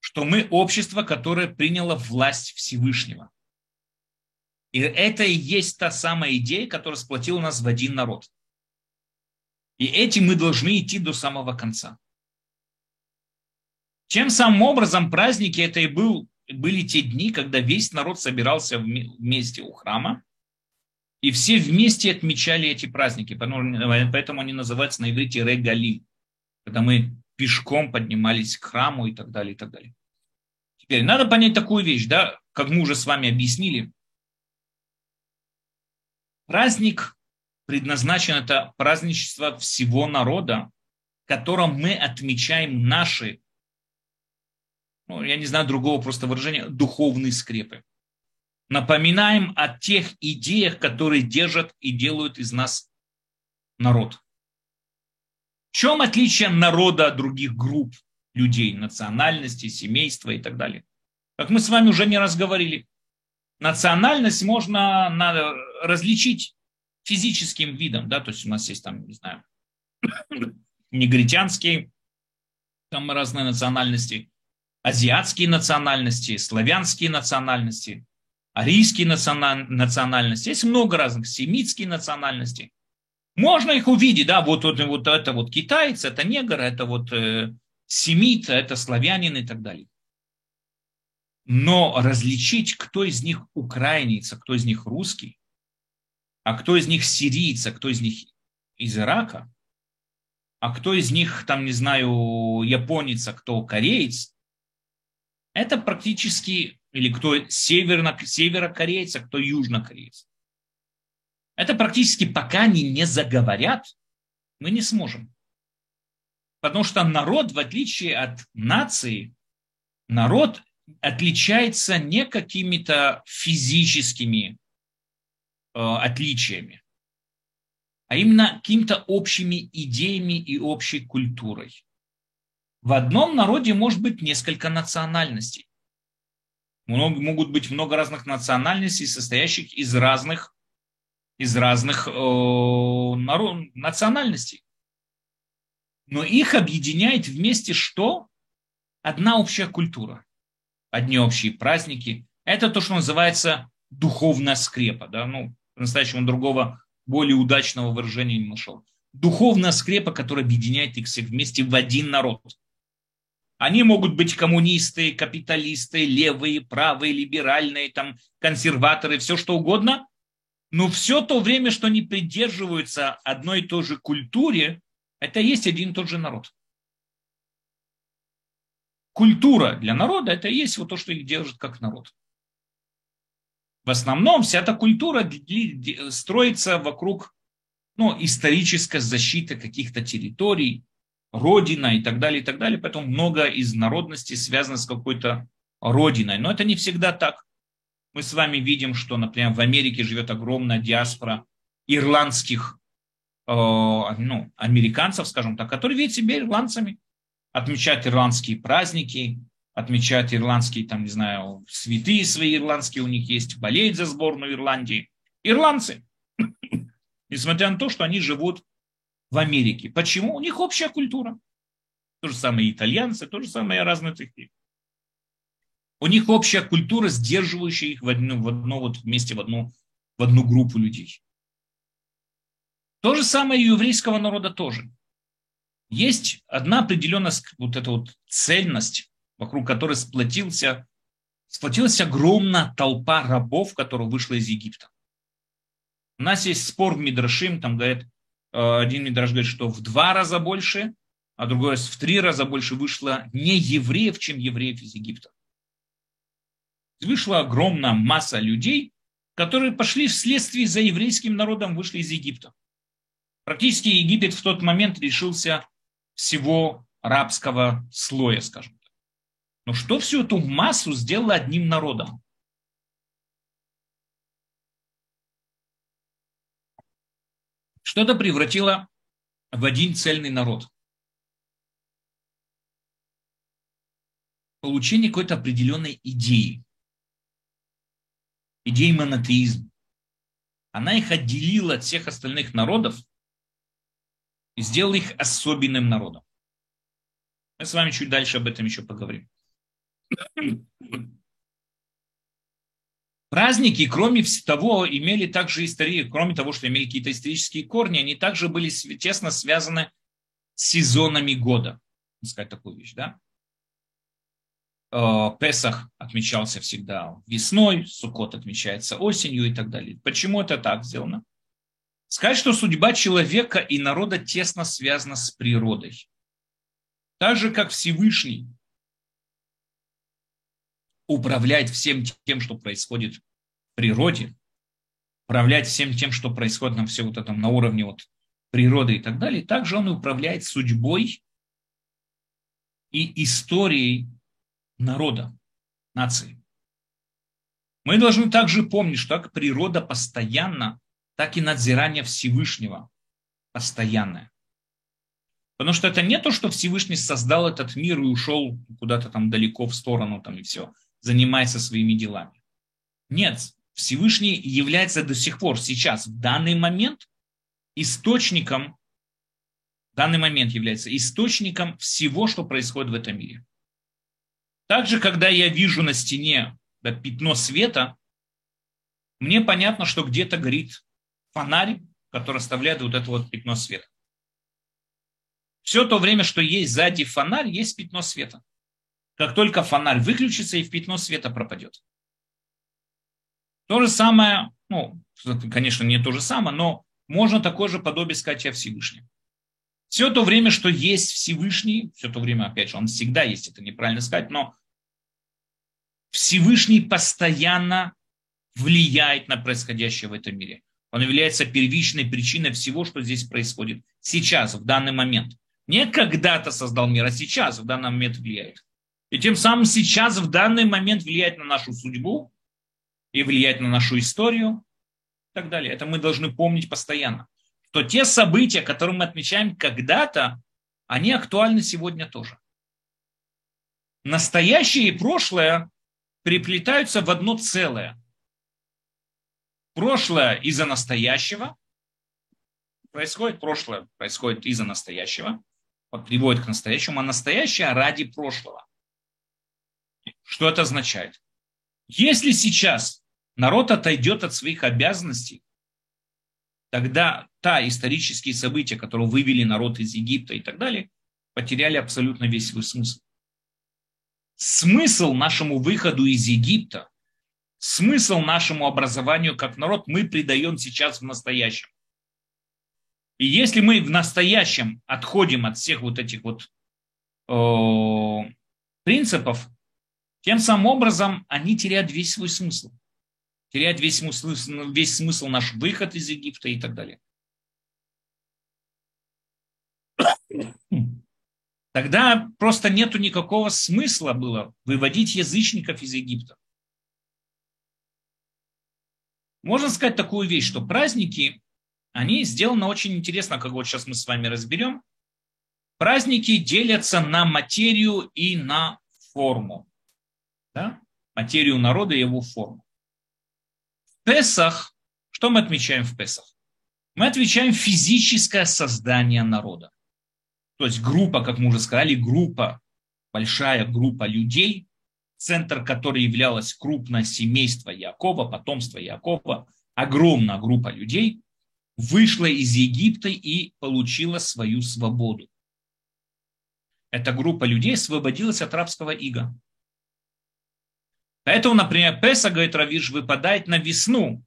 Speaker 2: что мы общество, которое приняло власть Всевышнего. И это и есть та самая идея, которая сплотила нас в один народ. И этим мы должны идти до самого конца. Тем самым образом праздники это и был, были те дни, когда весь народ собирался вместе у храма и все вместе отмечали эти праздники, поэтому они называются на иврите регали, когда мы пешком поднимались к храму и так далее, и так далее. Теперь надо понять такую вещь, да, как мы уже с вами объяснили. Праздник предназначен, это праздничество всего народа, которым мы отмечаем наши, ну, я не знаю другого просто выражения, духовные скрепы напоминаем о тех идеях, которые держат и делают из нас народ. В чем отличие народа от других групп людей, национальности, семейства и так далее? Как мы с вами уже не раз говорили, национальность можно надо различить физическим видом, да, то есть у нас есть там, не знаю, негритянские, там разные национальности, азиатские национальности, славянские национальности, арийские национальности, есть много разных, семитские национальности. Можно их увидеть, да, вот, вот, вот это вот китаец, это негр, это вот э, семит, это славянин и так далее. Но различить, кто из них украинец, а кто из них русский, а кто из них сирийец, а кто из них из Ирака, а кто из них, там, не знаю, японец, а кто кореец, это практически или кто северно, северокорейец, а кто южнокорейец. Это практически пока они не заговорят, мы не сможем. Потому что народ, в отличие от нации, народ отличается не какими-то физическими э, отличиями, а именно какими-то общими идеями и общей культурой. в одном народе может быть несколько национальностей. Могут быть много разных национальностей, состоящих из разных, из разных э, народ, национальностей. Но их объединяет вместе что? Одна общая культура. Одни общие праздники. Это то, что называется духовная скрепа. Да? Ну, по-настоящему другого, более удачного выражения не нашел. Духовная скрепа, которая объединяет их всех вместе в один народ. Они могут быть коммунисты, капиталисты, левые, правые, либеральные, там, консерваторы, все что угодно. Но все то время, что они придерживаются одной и той же культуре, это есть один и тот же народ. Культура для народа – это и есть вот то, что их держит как народ. В основном вся эта культура строится вокруг ну, исторической защиты каких-то территорий, родина и так далее, и так далее. Поэтому много из народностей связано с какой-то родиной. Но это не всегда так. Мы с вами видим, что, например, в Америке живет огромная диаспора ирландских, э, ну, американцев, скажем так, которые видят себя ирландцами, отмечают ирландские праздники, отмечают ирландские, там, не знаю, святые свои ирландские у них есть, болеют за сборную Ирландии. Ирландцы. Несмотря на то, что они живут в Америке. Почему? У них общая культура. То же самое итальянцы, то же самое разные такие. У них общая культура, сдерживающая их в одно, в одно вот вместе, в одну, в одну группу людей. То же самое и еврейского народа тоже. Есть одна определенная вот эта вот цельность, вокруг которой сплотился, сплотилась огромная толпа рабов, которая вышла из Египта. У нас есть спор в Мидрашим, там говорят, Э, один Мидраж говорит, что в два раза больше, а другой в три раза больше вышло не евреев, чем евреев из Египта. Вышла огромная масса людей, которые пошли вследствие за еврейским народом, вышли из Египта. Практически Египет в тот момент решился всего арабского слоя, скажем так. Но что всю эту массу сделало одним народом? что-то превратило в один цельный народ. Получение какой-то определенной идеи. Идеи монотеизма. Она их отделила от всех остальных народов и сделала их особенным народом. Мы с вами чуть дальше об этом еще поговорим. Праздники, кроме того, имели также историю, кроме того, что имели какие-то исторические корни, они также были тесно связаны с сезонами года. Сказать такую вещь, да? Э, Песах отмечался всегда весной, Суккот отмечается осенью и так далее. Почему это так сделано? Сказать, что судьба человека и народа тесно связана с природой. Так же, как Всевышний управлять всем тем, что происходит в природе, управлять всем тем, что происходит на все вот этом на уровне вот природы и так далее, также он управляет судьбой и историей народа, нации. Мы должны также помнить, что как природа постоянно, так и надзирание Всевышнего постоянное. Потому что это не то, что Всевышний создал этот мир и ушел куда-то там далеко в сторону там и все занимается своими делами. Нет, Всевышний является до сих пор, сейчас, в данный момент, источником, в данный момент является источником всего, что происходит в этом мире. Также, когда я вижу на стене да, пятно света, мне понятно, что где-то горит фонарь, который оставляет вот это вот пятно света. Все то время, что есть сзади фонарь, есть пятно света как только фонарь выключится и в пятно света пропадет. То же самое, ну, конечно, не то же самое, но можно такое же подобие сказать о Всевышнем. Все то время, что есть Всевышний, все то время, опять же, он всегда есть, это неправильно сказать, но Всевышний постоянно влияет на происходящее в этом мире. Он является первичной причиной всего, что здесь происходит сейчас, в данный момент. Не когда-то создал мир, а сейчас, в данный момент влияет и тем самым сейчас, в данный момент, влияет на нашу судьбу и влияет на нашу историю и так далее. Это мы должны помнить постоянно. Что те события, которые мы отмечаем когда-то, они актуальны сегодня тоже. настоящее и прошлое переплетаются в одно целое. Прошлое из-за настоящего происходит, прошлое происходит из-за настоящего, приводит к настоящему, а настоящее ради прошлого. Что это означает? Если сейчас народ отойдет от своих обязанностей, тогда та исторические события, которые вывели народ из Египта и так далее, потеряли абсолютно весь свой смысл. Смысл нашему выходу из Египта, смысл нашему образованию как народ мы придаем сейчас в настоящем. И если мы в настоящем отходим от всех вот этих вот э, принципов, тем самым образом они теряют весь свой смысл. Теряют весь смысл, весь смысл наш выход из Египта и так далее. Тогда просто нету никакого смысла было выводить язычников из Египта. Можно сказать такую вещь, что праздники, они сделаны очень интересно, как вот сейчас мы с вами разберем. Праздники делятся на материю и на форму да? материю народа и его форму. В Песах, что мы отмечаем в Песах? Мы отвечаем физическое создание народа. То есть группа, как мы уже сказали, группа, большая группа людей, центр которой являлось крупное семейство Якова, потомство Якова, огромная группа людей, вышла из Египта и получила свою свободу. Эта группа людей освободилась от рабского ига. Поэтому, например, Песа, говорит Равиш, выпадает на весну.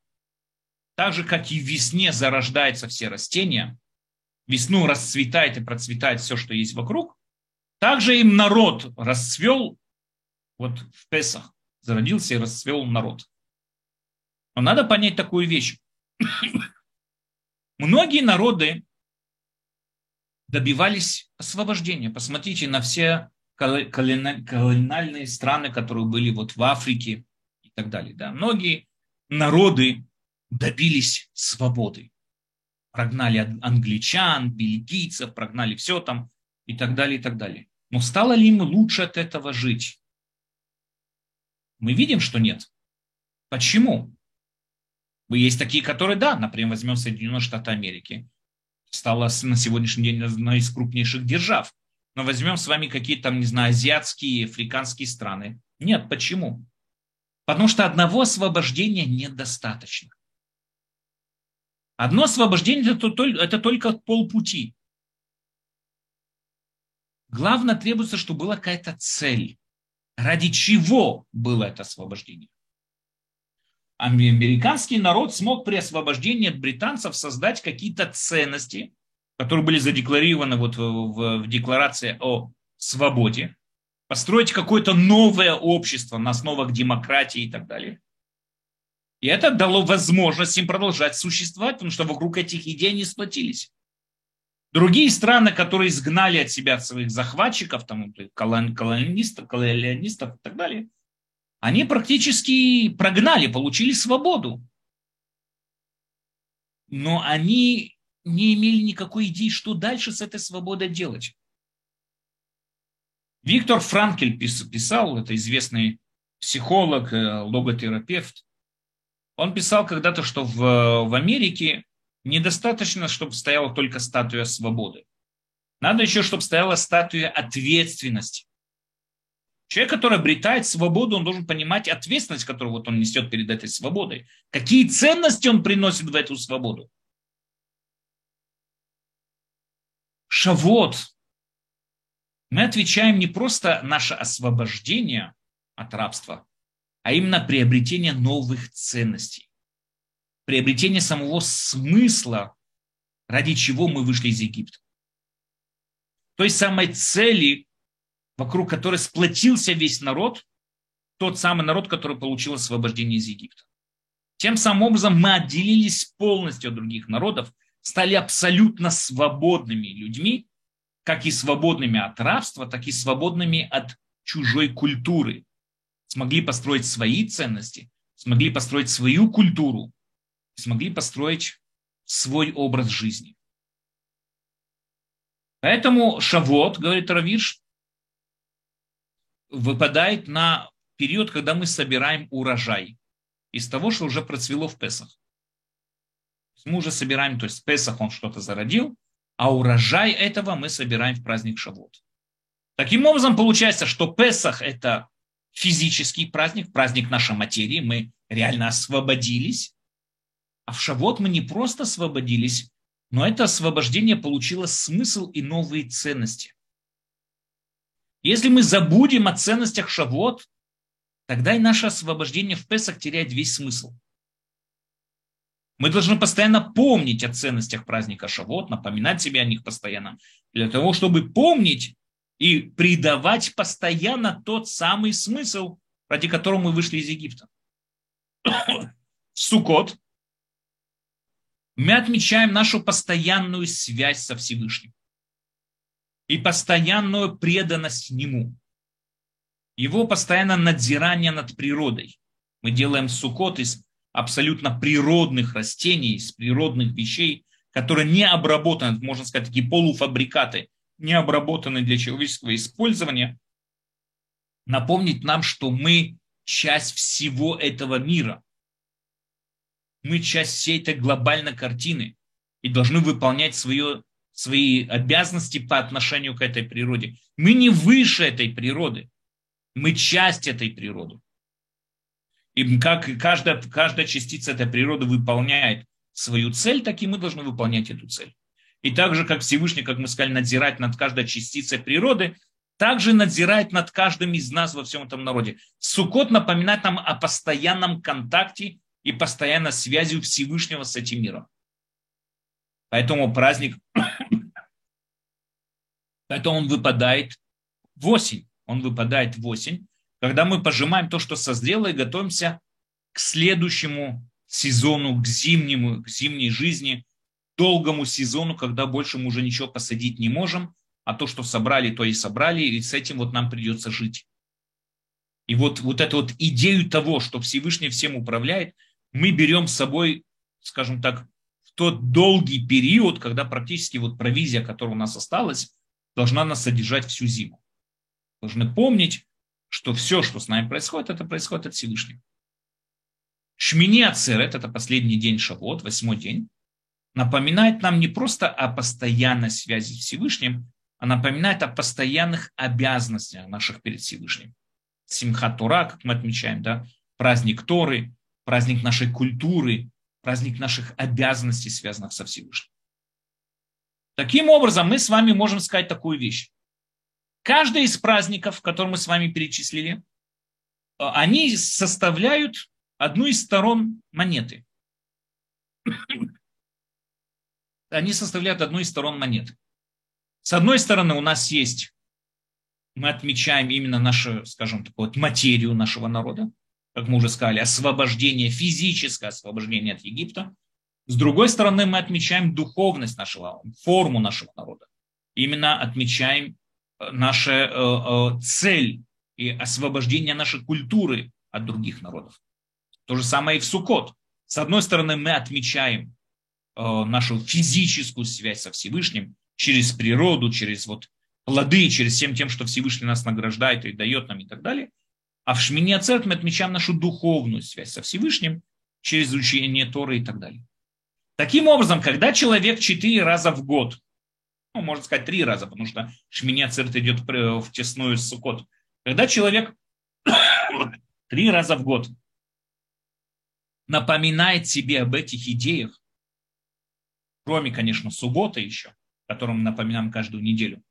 Speaker 2: Так же, как и в весне зарождаются все растения, весну расцветает и процветает все, что есть вокруг, также им народ расцвел, вот в Песах зародился и расцвел народ. Но надо понять такую вещь. Многие народы добивались освобождения. Посмотрите на все колониальные страны, которые были вот в Африке и так далее. Да. Многие народы добились свободы. Прогнали англичан, бельгийцев, прогнали все там и так далее, и так далее. Но стало ли им лучше от этого жить? Мы видим, что нет. Почему? Есть такие, которые, да, например, возьмем Соединенные Штаты Америки. Стала на сегодняшний день одной из крупнейших держав но возьмем с вами какие-то там, не знаю, азиатские, африканские страны. Нет, почему? Потому что одного освобождения недостаточно. Одно освобождение это, только полпути. Главное требуется, чтобы была какая-то цель. Ради чего было это освобождение? Американский народ смог при освобождении британцев создать какие-то ценности, которые были задекларированы вот в, в декларации о свободе, построить какое-то новое общество на основах демократии и так далее. И это дало возможность им продолжать существовать, потому что вокруг этих идей они сплотились. Другие страны, которые изгнали от себя своих захватчиков, там, колонистов, колониалистов и так далее, они практически прогнали, получили свободу. Но они не имели никакой идеи, что дальше с этой свободой делать. Виктор Франкель писал, это известный психолог, э, логотерапевт, он писал когда-то, что в, в Америке недостаточно, чтобы стояла только статуя свободы. Надо еще, чтобы стояла статуя ответственности. Человек, который обретает свободу, он должен понимать ответственность, которую вот он несет перед этой свободой. Какие ценности он приносит в эту свободу. Шавот. Мы отвечаем не просто наше освобождение от рабства, а именно приобретение новых ценностей. Приобретение самого смысла, ради чего мы вышли из Египта. Той самой цели, вокруг которой сплотился весь народ, тот самый народ, который получил освобождение из Египта. Тем самым образом мы отделились полностью от других народов – стали абсолютно свободными людьми, как и свободными от рабства, так и свободными от чужой культуры. Смогли построить свои ценности, смогли построить свою культуру, смогли построить свой образ жизни. Поэтому Шавот, говорит Равиш, выпадает на период, когда мы собираем урожай из того, что уже процвело в Песах. Мы уже собираем, то есть в Песах он что-то зародил, а урожай этого мы собираем в праздник Шавот. Таким образом, получается, что Песах – это физический праздник, праздник нашей материи, мы реально освободились, а в Шавот мы не просто освободились, но это освобождение получило смысл и новые ценности. Если мы забудем о ценностях Шавот, тогда и наше освобождение в Песах теряет весь смысл. Мы должны постоянно помнить о ценностях праздника Шавот, напоминать себе о них постоянно, для того, чтобы помнить и придавать постоянно тот самый смысл, ради которого мы вышли из Египта. Сукот мы отмечаем нашу постоянную связь со Всевышним и постоянную преданность Нему, его постоянное надзирание над природой. Мы делаем сукот из абсолютно природных растений, из природных вещей, которые не обработаны, можно сказать, такие полуфабрикаты, не обработаны для человеческого использования, напомнить нам, что мы часть всего этого мира – мы часть всей этой глобальной картины и должны выполнять свое, свои обязанности по отношению к этой природе. Мы не выше этой природы, мы часть этой природы. И как каждая, каждая частица этой природы выполняет свою цель, так и мы должны выполнять эту цель. И так же, как Всевышний, как мы сказали, надзирать над каждой частицей природы, также надзирает над каждым из нас во всем этом народе. Сукот напоминает нам о постоянном контакте и постоянно связью Всевышнего с этим миром. Поэтому праздник, поэтому он выпадает в осень. Он выпадает в осень, когда мы пожимаем то, что созрело, и готовимся к следующему сезону, к зимнему, к зимней жизни, долгому сезону, когда больше мы уже ничего посадить не можем, а то, что собрали, то и собрали, и с этим вот нам придется жить. И вот, вот эту вот идею того, что Всевышний всем управляет – мы берем с собой, скажем так, в тот долгий период, когда практически вот провизия, которая у нас осталась, должна нас содержать всю зиму. Должны помнить, что все, что с нами происходит, это происходит от Всевышнего. Шмини Ацерет, это последний день Шавот, восьмой день, напоминает нам не просто о постоянной связи с Всевышним, а напоминает о постоянных обязанностях наших перед Всевышним. Симхат Тура, как мы отмечаем, да, праздник Торы, праздник нашей культуры, праздник наших обязанностей, связанных со Всевышним. Таким образом, мы с вами можем сказать такую вещь. Каждый из праздников, которые мы с вами перечислили, они составляют одну из сторон монеты. Они составляют одну из сторон монеты. С одной стороны, у нас есть, мы отмечаем именно нашу, скажем так, вот материю нашего народа как мы уже сказали, освобождение, физическое освобождение от Египта. С другой стороны, мы отмечаем духовность нашего, форму нашего народа. Именно отмечаем э, нашу э, э, цель и освобождение нашей культуры от других народов. То же самое и в Суккот. С одной стороны, мы отмечаем э, нашу физическую связь со Всевышним через природу, через вот плоды, через всем тем, что Всевышний нас награждает и дает нам и так далее. А в Шмине Ацерт мы отмечаем нашу духовную связь со Всевышним через учение Торы и так далее. Таким образом, когда человек четыре раза в год, ну, можно сказать, три раза, потому что Шмине Ацерт идет в тесную сукот, когда человек три раза в год напоминает себе об этих идеях, кроме, конечно, субботы еще, которую мы напоминаем каждую неделю,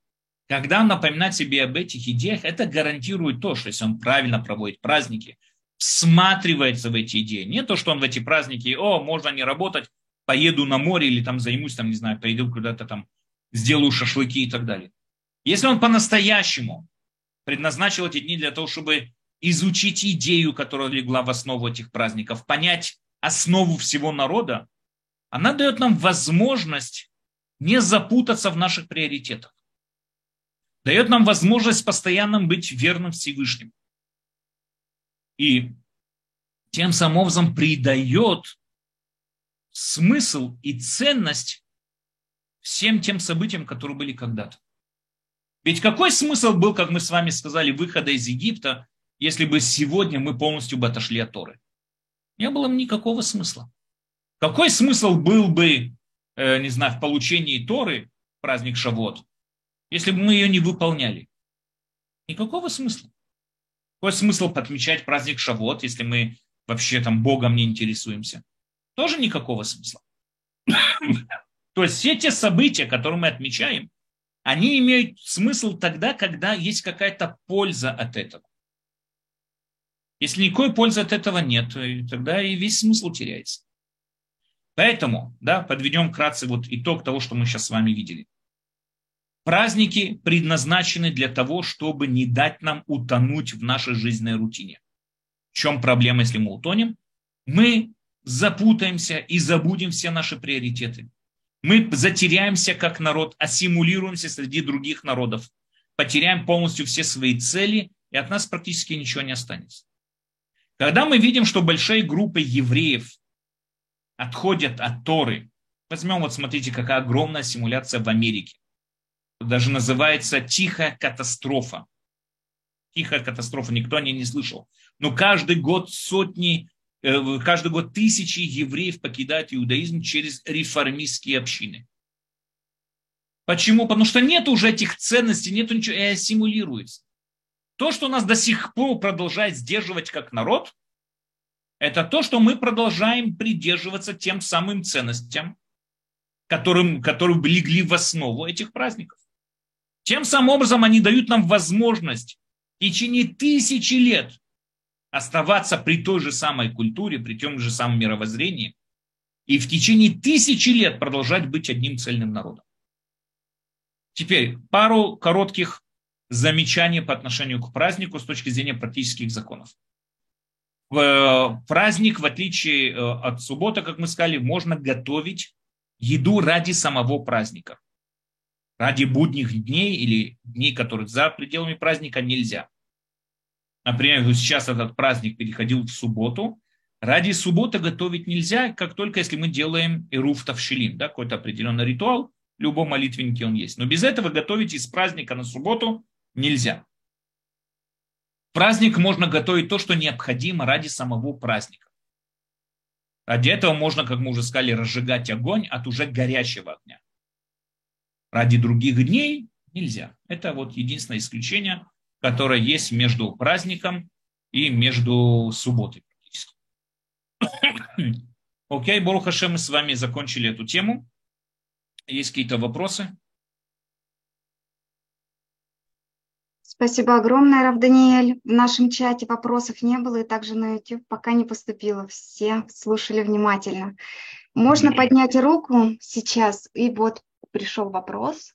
Speaker 2: когда он напоминает себе об этих идеях, это гарантирует то, что если он правильно проводит праздники, всматривается в эти идеи. Не то, что он в эти праздники, о, можно не работать, поеду на море или там займусь, там, не знаю, пойду куда-то там, сделаю шашлыки и так далее. Если он по-настоящему предназначил эти дни для того, чтобы изучить идею, которая легла в основу этих праздников, понять основу всего народа, она дает нам возможность не запутаться в наших приоритетах дает нам возможность постоянно быть верным Всевышним. И тем самым образом придает смысл и ценность всем тем событиям, которые были когда-то. Ведь какой смысл был, как мы с вами сказали, выхода из Египта, если бы сегодня мы полностью бы отошли от Торы? Не было бы никакого смысла. Какой смысл был бы, э, не знаю, в получении Торы, праздник Шавот, если бы мы ее не выполняли? Никакого смысла. Какой смысл отмечать праздник Шавот, если мы вообще там Богом не интересуемся? Тоже никакого смысла. То есть все те события, которые мы отмечаем, они имеют смысл тогда, когда есть какая-то польза от этого. Если никакой пользы от этого нет, тогда и весь смысл теряется. Поэтому, да, подведем вкратце вот итог того, что мы сейчас с вами видели. Праздники предназначены для того, чтобы не дать нам утонуть в нашей жизненной рутине. В чем проблема, если мы утонем? Мы запутаемся и забудем все наши приоритеты. Мы затеряемся как народ, ассимулируемся среди других народов, потеряем полностью все свои цели, и от нас практически ничего не останется. Когда мы видим, что большие группы евреев отходят от Торы, возьмем, вот смотрите, какая огромная симуляция в Америке. Даже называется тихая катастрофа. Тихая катастрофа, никто о ней не слышал. Но каждый год сотни, э, каждый год тысячи евреев покидают иудаизм через реформистские общины. Почему? Потому что нет уже этих ценностей, нет ничего, и ассимулируется. То, что нас до сих пор продолжает сдерживать как народ, это то, что мы продолжаем придерживаться тем самым ценностям, которым, которые легли в основу этих праздников. Тем самым образом они дают нам возможность в течение тысячи лет оставаться при той же самой культуре, при том же самом мировоззрении, и в течение тысячи лет продолжать быть одним цельным народом. Теперь пару коротких замечания по отношению к празднику с точки зрения практических законов. Э, праздник, в отличие э, от субботы, как мы сказали, можно готовить еду ради самого праздника. Ради будних дней или дней, которых за пределами праздника нельзя. Например, сейчас этот праздник переходил в субботу. Ради субботы готовить нельзя, как только если мы делаем ируф тавшилин, да, какой-то определенный ритуал, в любом молитвеннике он есть. Но без этого готовить из праздника на субботу нельзя. Праздник можно готовить то, что необходимо ради самого праздника. Ради этого можно, как мы уже сказали, разжигать огонь от уже горящего огня. Ради других дней нельзя. Это вот единственное исключение, которое есть между праздником и между субботой. Окей, Борухаше, мы с вами закончили эту тему. Есть какие-то вопросы?
Speaker 1: Спасибо огромное, Рав Даниэль. В нашем чате вопросов не было, и также на YouTube пока не поступило. Все слушали внимательно. Можно поднять руку сейчас, и вот пришел вопрос.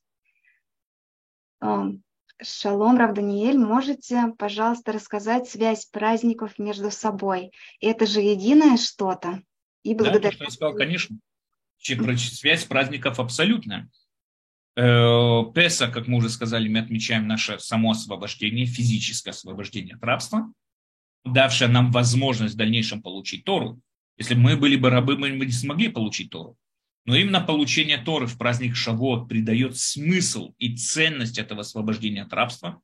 Speaker 1: Шалом, Рав Даниэль, можете, пожалуйста, рассказать связь праздников между собой? Это же единое что-то?
Speaker 2: И благодаря... Да, то, что я сказал, конечно. Связь праздников абсолютная. Э, Песа, как мы уже сказали, мы отмечаем наше само освобождение, физическое освобождение от рабства, давшее нам возможность в дальнейшем получить Тору. Если бы мы были бы рабы, мы не смогли получить Тору. Но именно получение Торы в праздник Шавот придает смысл и ценность этого освобождения от рабства,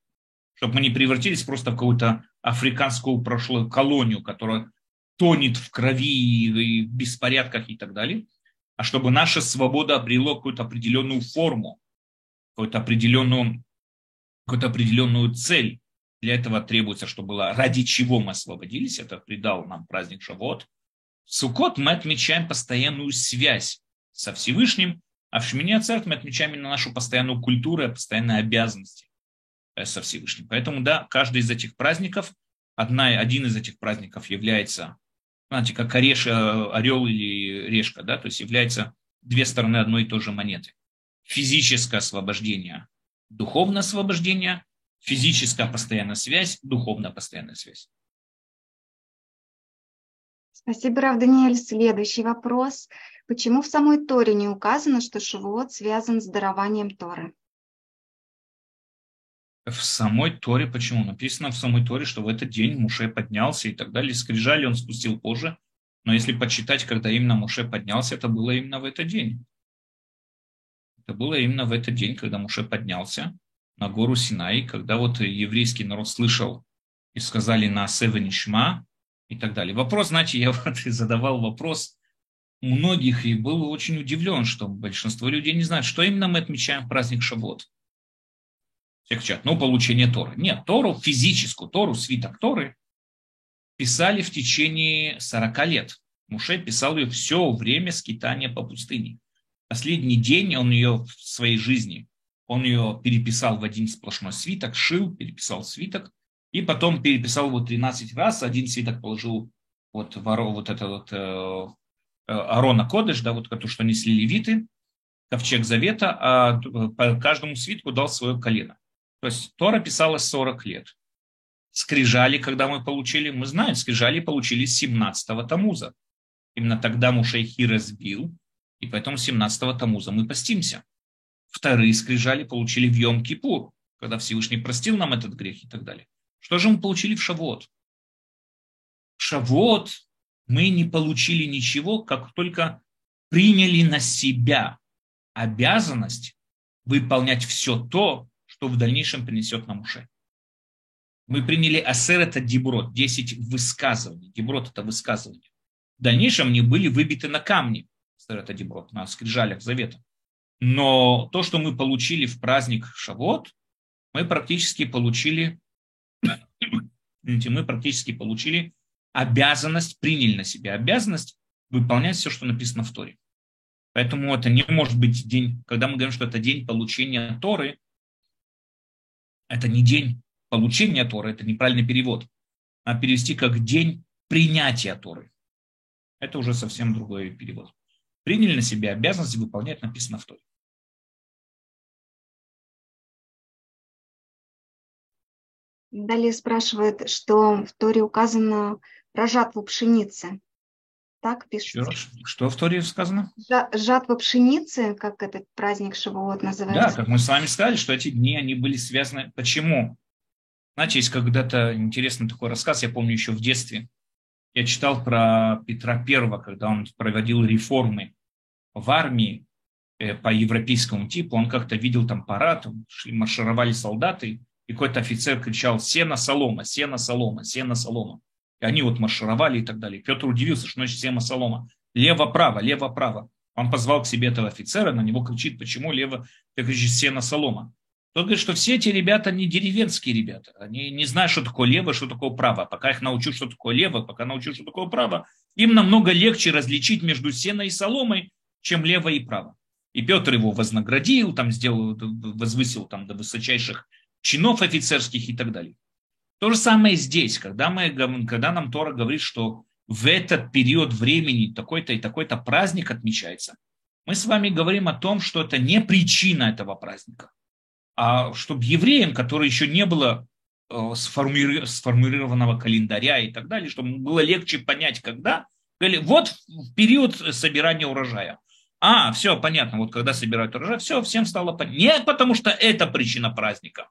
Speaker 2: чтобы мы не превратились просто в какую-то африканскую прошлую колонию, которая тонет в крови и в беспорядках и так далее, а чтобы наша свобода обрела какую-то определенную форму, какую-то определенную, какую-то определенную цель. Для этого требуется, чтобы было ради чего мы освободились. Это придал нам праздник Шавот. В Суккот мы отмечаем постоянную связь со Всевышним, а в Шмине Ацерт мы отмечаем именно нашу постоянную культуру и постоянные обязанности э, со Всевышним. Поэтому, да, каждый из этих праздников, одна, один из этих праздников является знаете, как ореш, э, орел или решка, да, то есть является две стороны одной и той же монеты. Физическое освобождение, духовное освобождение, физическая постоянная связь, духовная постоянная связь.
Speaker 1: Спасибо, Рав Даниэль. Следующий вопрос. Почему в самой Торе не указано, что Шавуот связан с дарованием Торы?
Speaker 2: в самой Торе, почему? Написано в самой Торе, что в этот день Муше поднялся и так далее. Скрижали он спустил позже. Но если почитать, когда именно Муше поднялся, это было именно в этот день. Это было именно в этот день, когда Муше поднялся на гору Синай, когда вот еврейский народ слышал и сказали на Севенишма и так далее. Вопрос, знаете, я вот задавал вопрос многих и был очень удивлен, что большинство людей не знают, что именно мы отмечаем в праздник Шавот. Все кричат, ну, получение Торы. Нет, Тору, физическую Тору, свиток Торы писали в течение 40 лет. Муше писал ее все время скитания по пустыне. Последний день он ее в своей жизни, он ее переписал в один сплошной свиток, шил, переписал свиток, и потом переписал его 13 раз, один свиток положил вот, воро, вот это вот э, э, Арона Кодыш, да, вот то, что несли левиты, ковчег завета, а по каждому свитку дал свое колено. То есть Тора писалась 40 лет. Скрижали, когда мы получили, мы знаем, скрижали получили с 17-го Тамуза. Именно тогда Мушейхи разбил, и поэтому 17-го Тамуза мы постимся. Вторые скрижали получили в Йом-Кипур, когда Всевышний простил нам этот грех и так далее. Что же мы получили в Шавот? В Шавот мы не получили ничего, как только приняли на себя обязанность выполнять все то, что в дальнейшем принесет нам уши. Мы приняли асер это деброд, 10 высказываний. Деброд это высказывание. В дальнейшем они были выбиты на камни, асер это деброд, на скрижалях завета. Но то, что мы получили в праздник Шавот, мы практически получили мы практически получили обязанность, приняли на себя обязанность выполнять все, что написано в Торе. Поэтому это не может быть день, когда мы говорим, что это день получения Торы, это не день получения Торы, это неправильный перевод, а перевести как день принятия Торы. Это уже совсем другой перевод. Приняли на себя обязанность выполнять написано в Торе.
Speaker 1: Далее спрашивает, что в Торе указано про жатву пшеницы. Так пишется.
Speaker 2: Что в Торе сказано?
Speaker 1: Жатва пшеницы, как этот праздник Шавуот называется.
Speaker 2: Да, как мы с вами сказали, что эти дни, они были связаны. Почему? Знаете, есть когда-то интересный такой рассказ, я помню еще в детстве. Я читал про Петра Первого, когда он проводил реформы в армии э, по европейскому типу. Он как-то видел там парад, шли, маршировали солдаты, и какой-то офицер кричал «Сена, солома, сена, солома, сена, солома». И они вот маршировали и так далее. Петр удивился, что значит сена, солома. Лево-право, лево-право. Он позвал к себе этого офицера, на него кричит, почему лево, ты кричишь сена, солома. Тот говорит, что все эти ребята не деревенские ребята. Они не знают, что такое лево, что такое право. Пока их научу, что такое лево, пока научу, что такое право, им намного легче различить между сеной и соломой, чем лево и право. И Петр его вознаградил, там сделал, возвысил там до высочайших чинов офицерских и так далее. То же самое здесь, когда, мы, когда нам Тора говорит, что в этот период времени такой-то и такой-то праздник отмечается, мы с вами говорим о том, что это не причина этого праздника, а чтобы евреям, которые еще не было э, сформулированного календаря и так далее, чтобы было легче понять, когда, вот период собирания урожая. А, все, понятно, вот когда собирают урожай, все, всем стало понятно. Не потому что это причина праздника,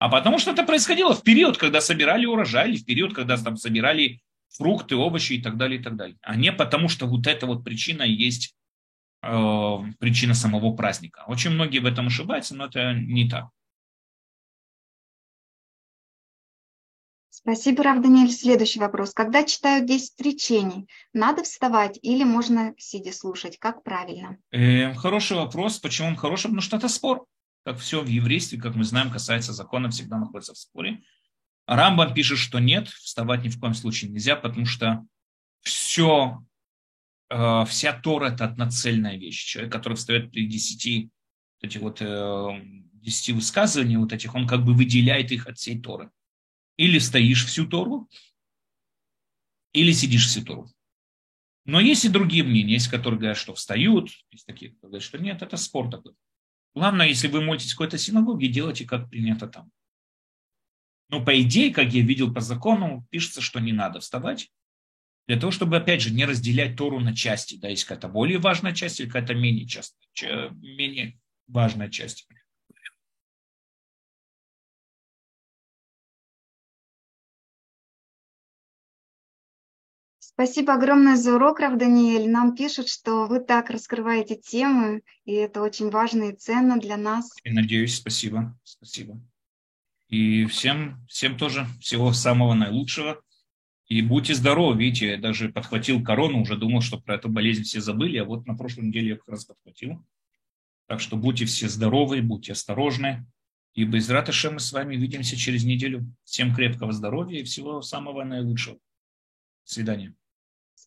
Speaker 2: а потому что это происходило в период, когда собирали урожай, или в период, когда там собирали фрукты, овощи и так далее, и так далее. А не потому, что вот эта вот причина есть э, причина самого праздника. Очень многие в этом ошибаются, но это не так.
Speaker 1: Спасибо, Рав Даниэль. Следующий вопрос. Когда читают 10 речений, надо вставать или можно сидя слушать? Как правильно?
Speaker 2: Э, хороший вопрос. Почему он хороший? Потому что это спор как все в еврействе, как мы знаем, касается закона, всегда находится в споре. Рамбам пишет, что нет, вставать ни в коем случае нельзя, потому что все, э, вся Тора – это одноцельная вещь. Человек, который встает при десяти, этих вот, э, десяти высказываний вот этих, он как бы выделяет их от всей Торы. Или стоишь всю Тору, или сидишь всю Тору. Но есть и другие мнения, есть которые говорят, что встают, есть такие, которые говорят, что нет, это спор такой. Главное, если вы молитесь в какой-то синагоге, делайте, как принято там. Но по идее, как я видел по закону, пишется, что не надо вставать. Для того, чтобы, опять же, не разделять Тору на части. Да, есть какая-то более важная часть или какая-то менее, частная, менее важная часть.
Speaker 1: Спасибо огромное за урок, Рав Даниэль. Нам пишут, что вы так раскрываете темы, и это очень важно и ценно для нас.
Speaker 2: И надеюсь, спасибо. Спасибо. И всем, всем тоже всего самого наилучшего. И будьте здоровы. Видите, я даже подхватил корону, уже думал, что про эту болезнь все забыли, а вот на прошлой неделе я как раз подхватил. Так что будьте все здоровы, будьте осторожны. И без Раташа мы с вами увидимся через неделю. Всем крепкого здоровья и всего самого наилучшего. До свидания.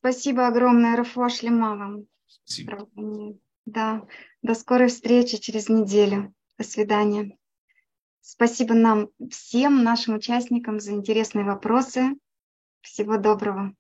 Speaker 1: Спасибо огромное, Рафуа Шлема вам.
Speaker 2: Спасибо.
Speaker 1: Да, до скорой встречи через неделю. До свидания. Спасибо нам всем, нашим участникам за интересные вопросы. Всего доброго.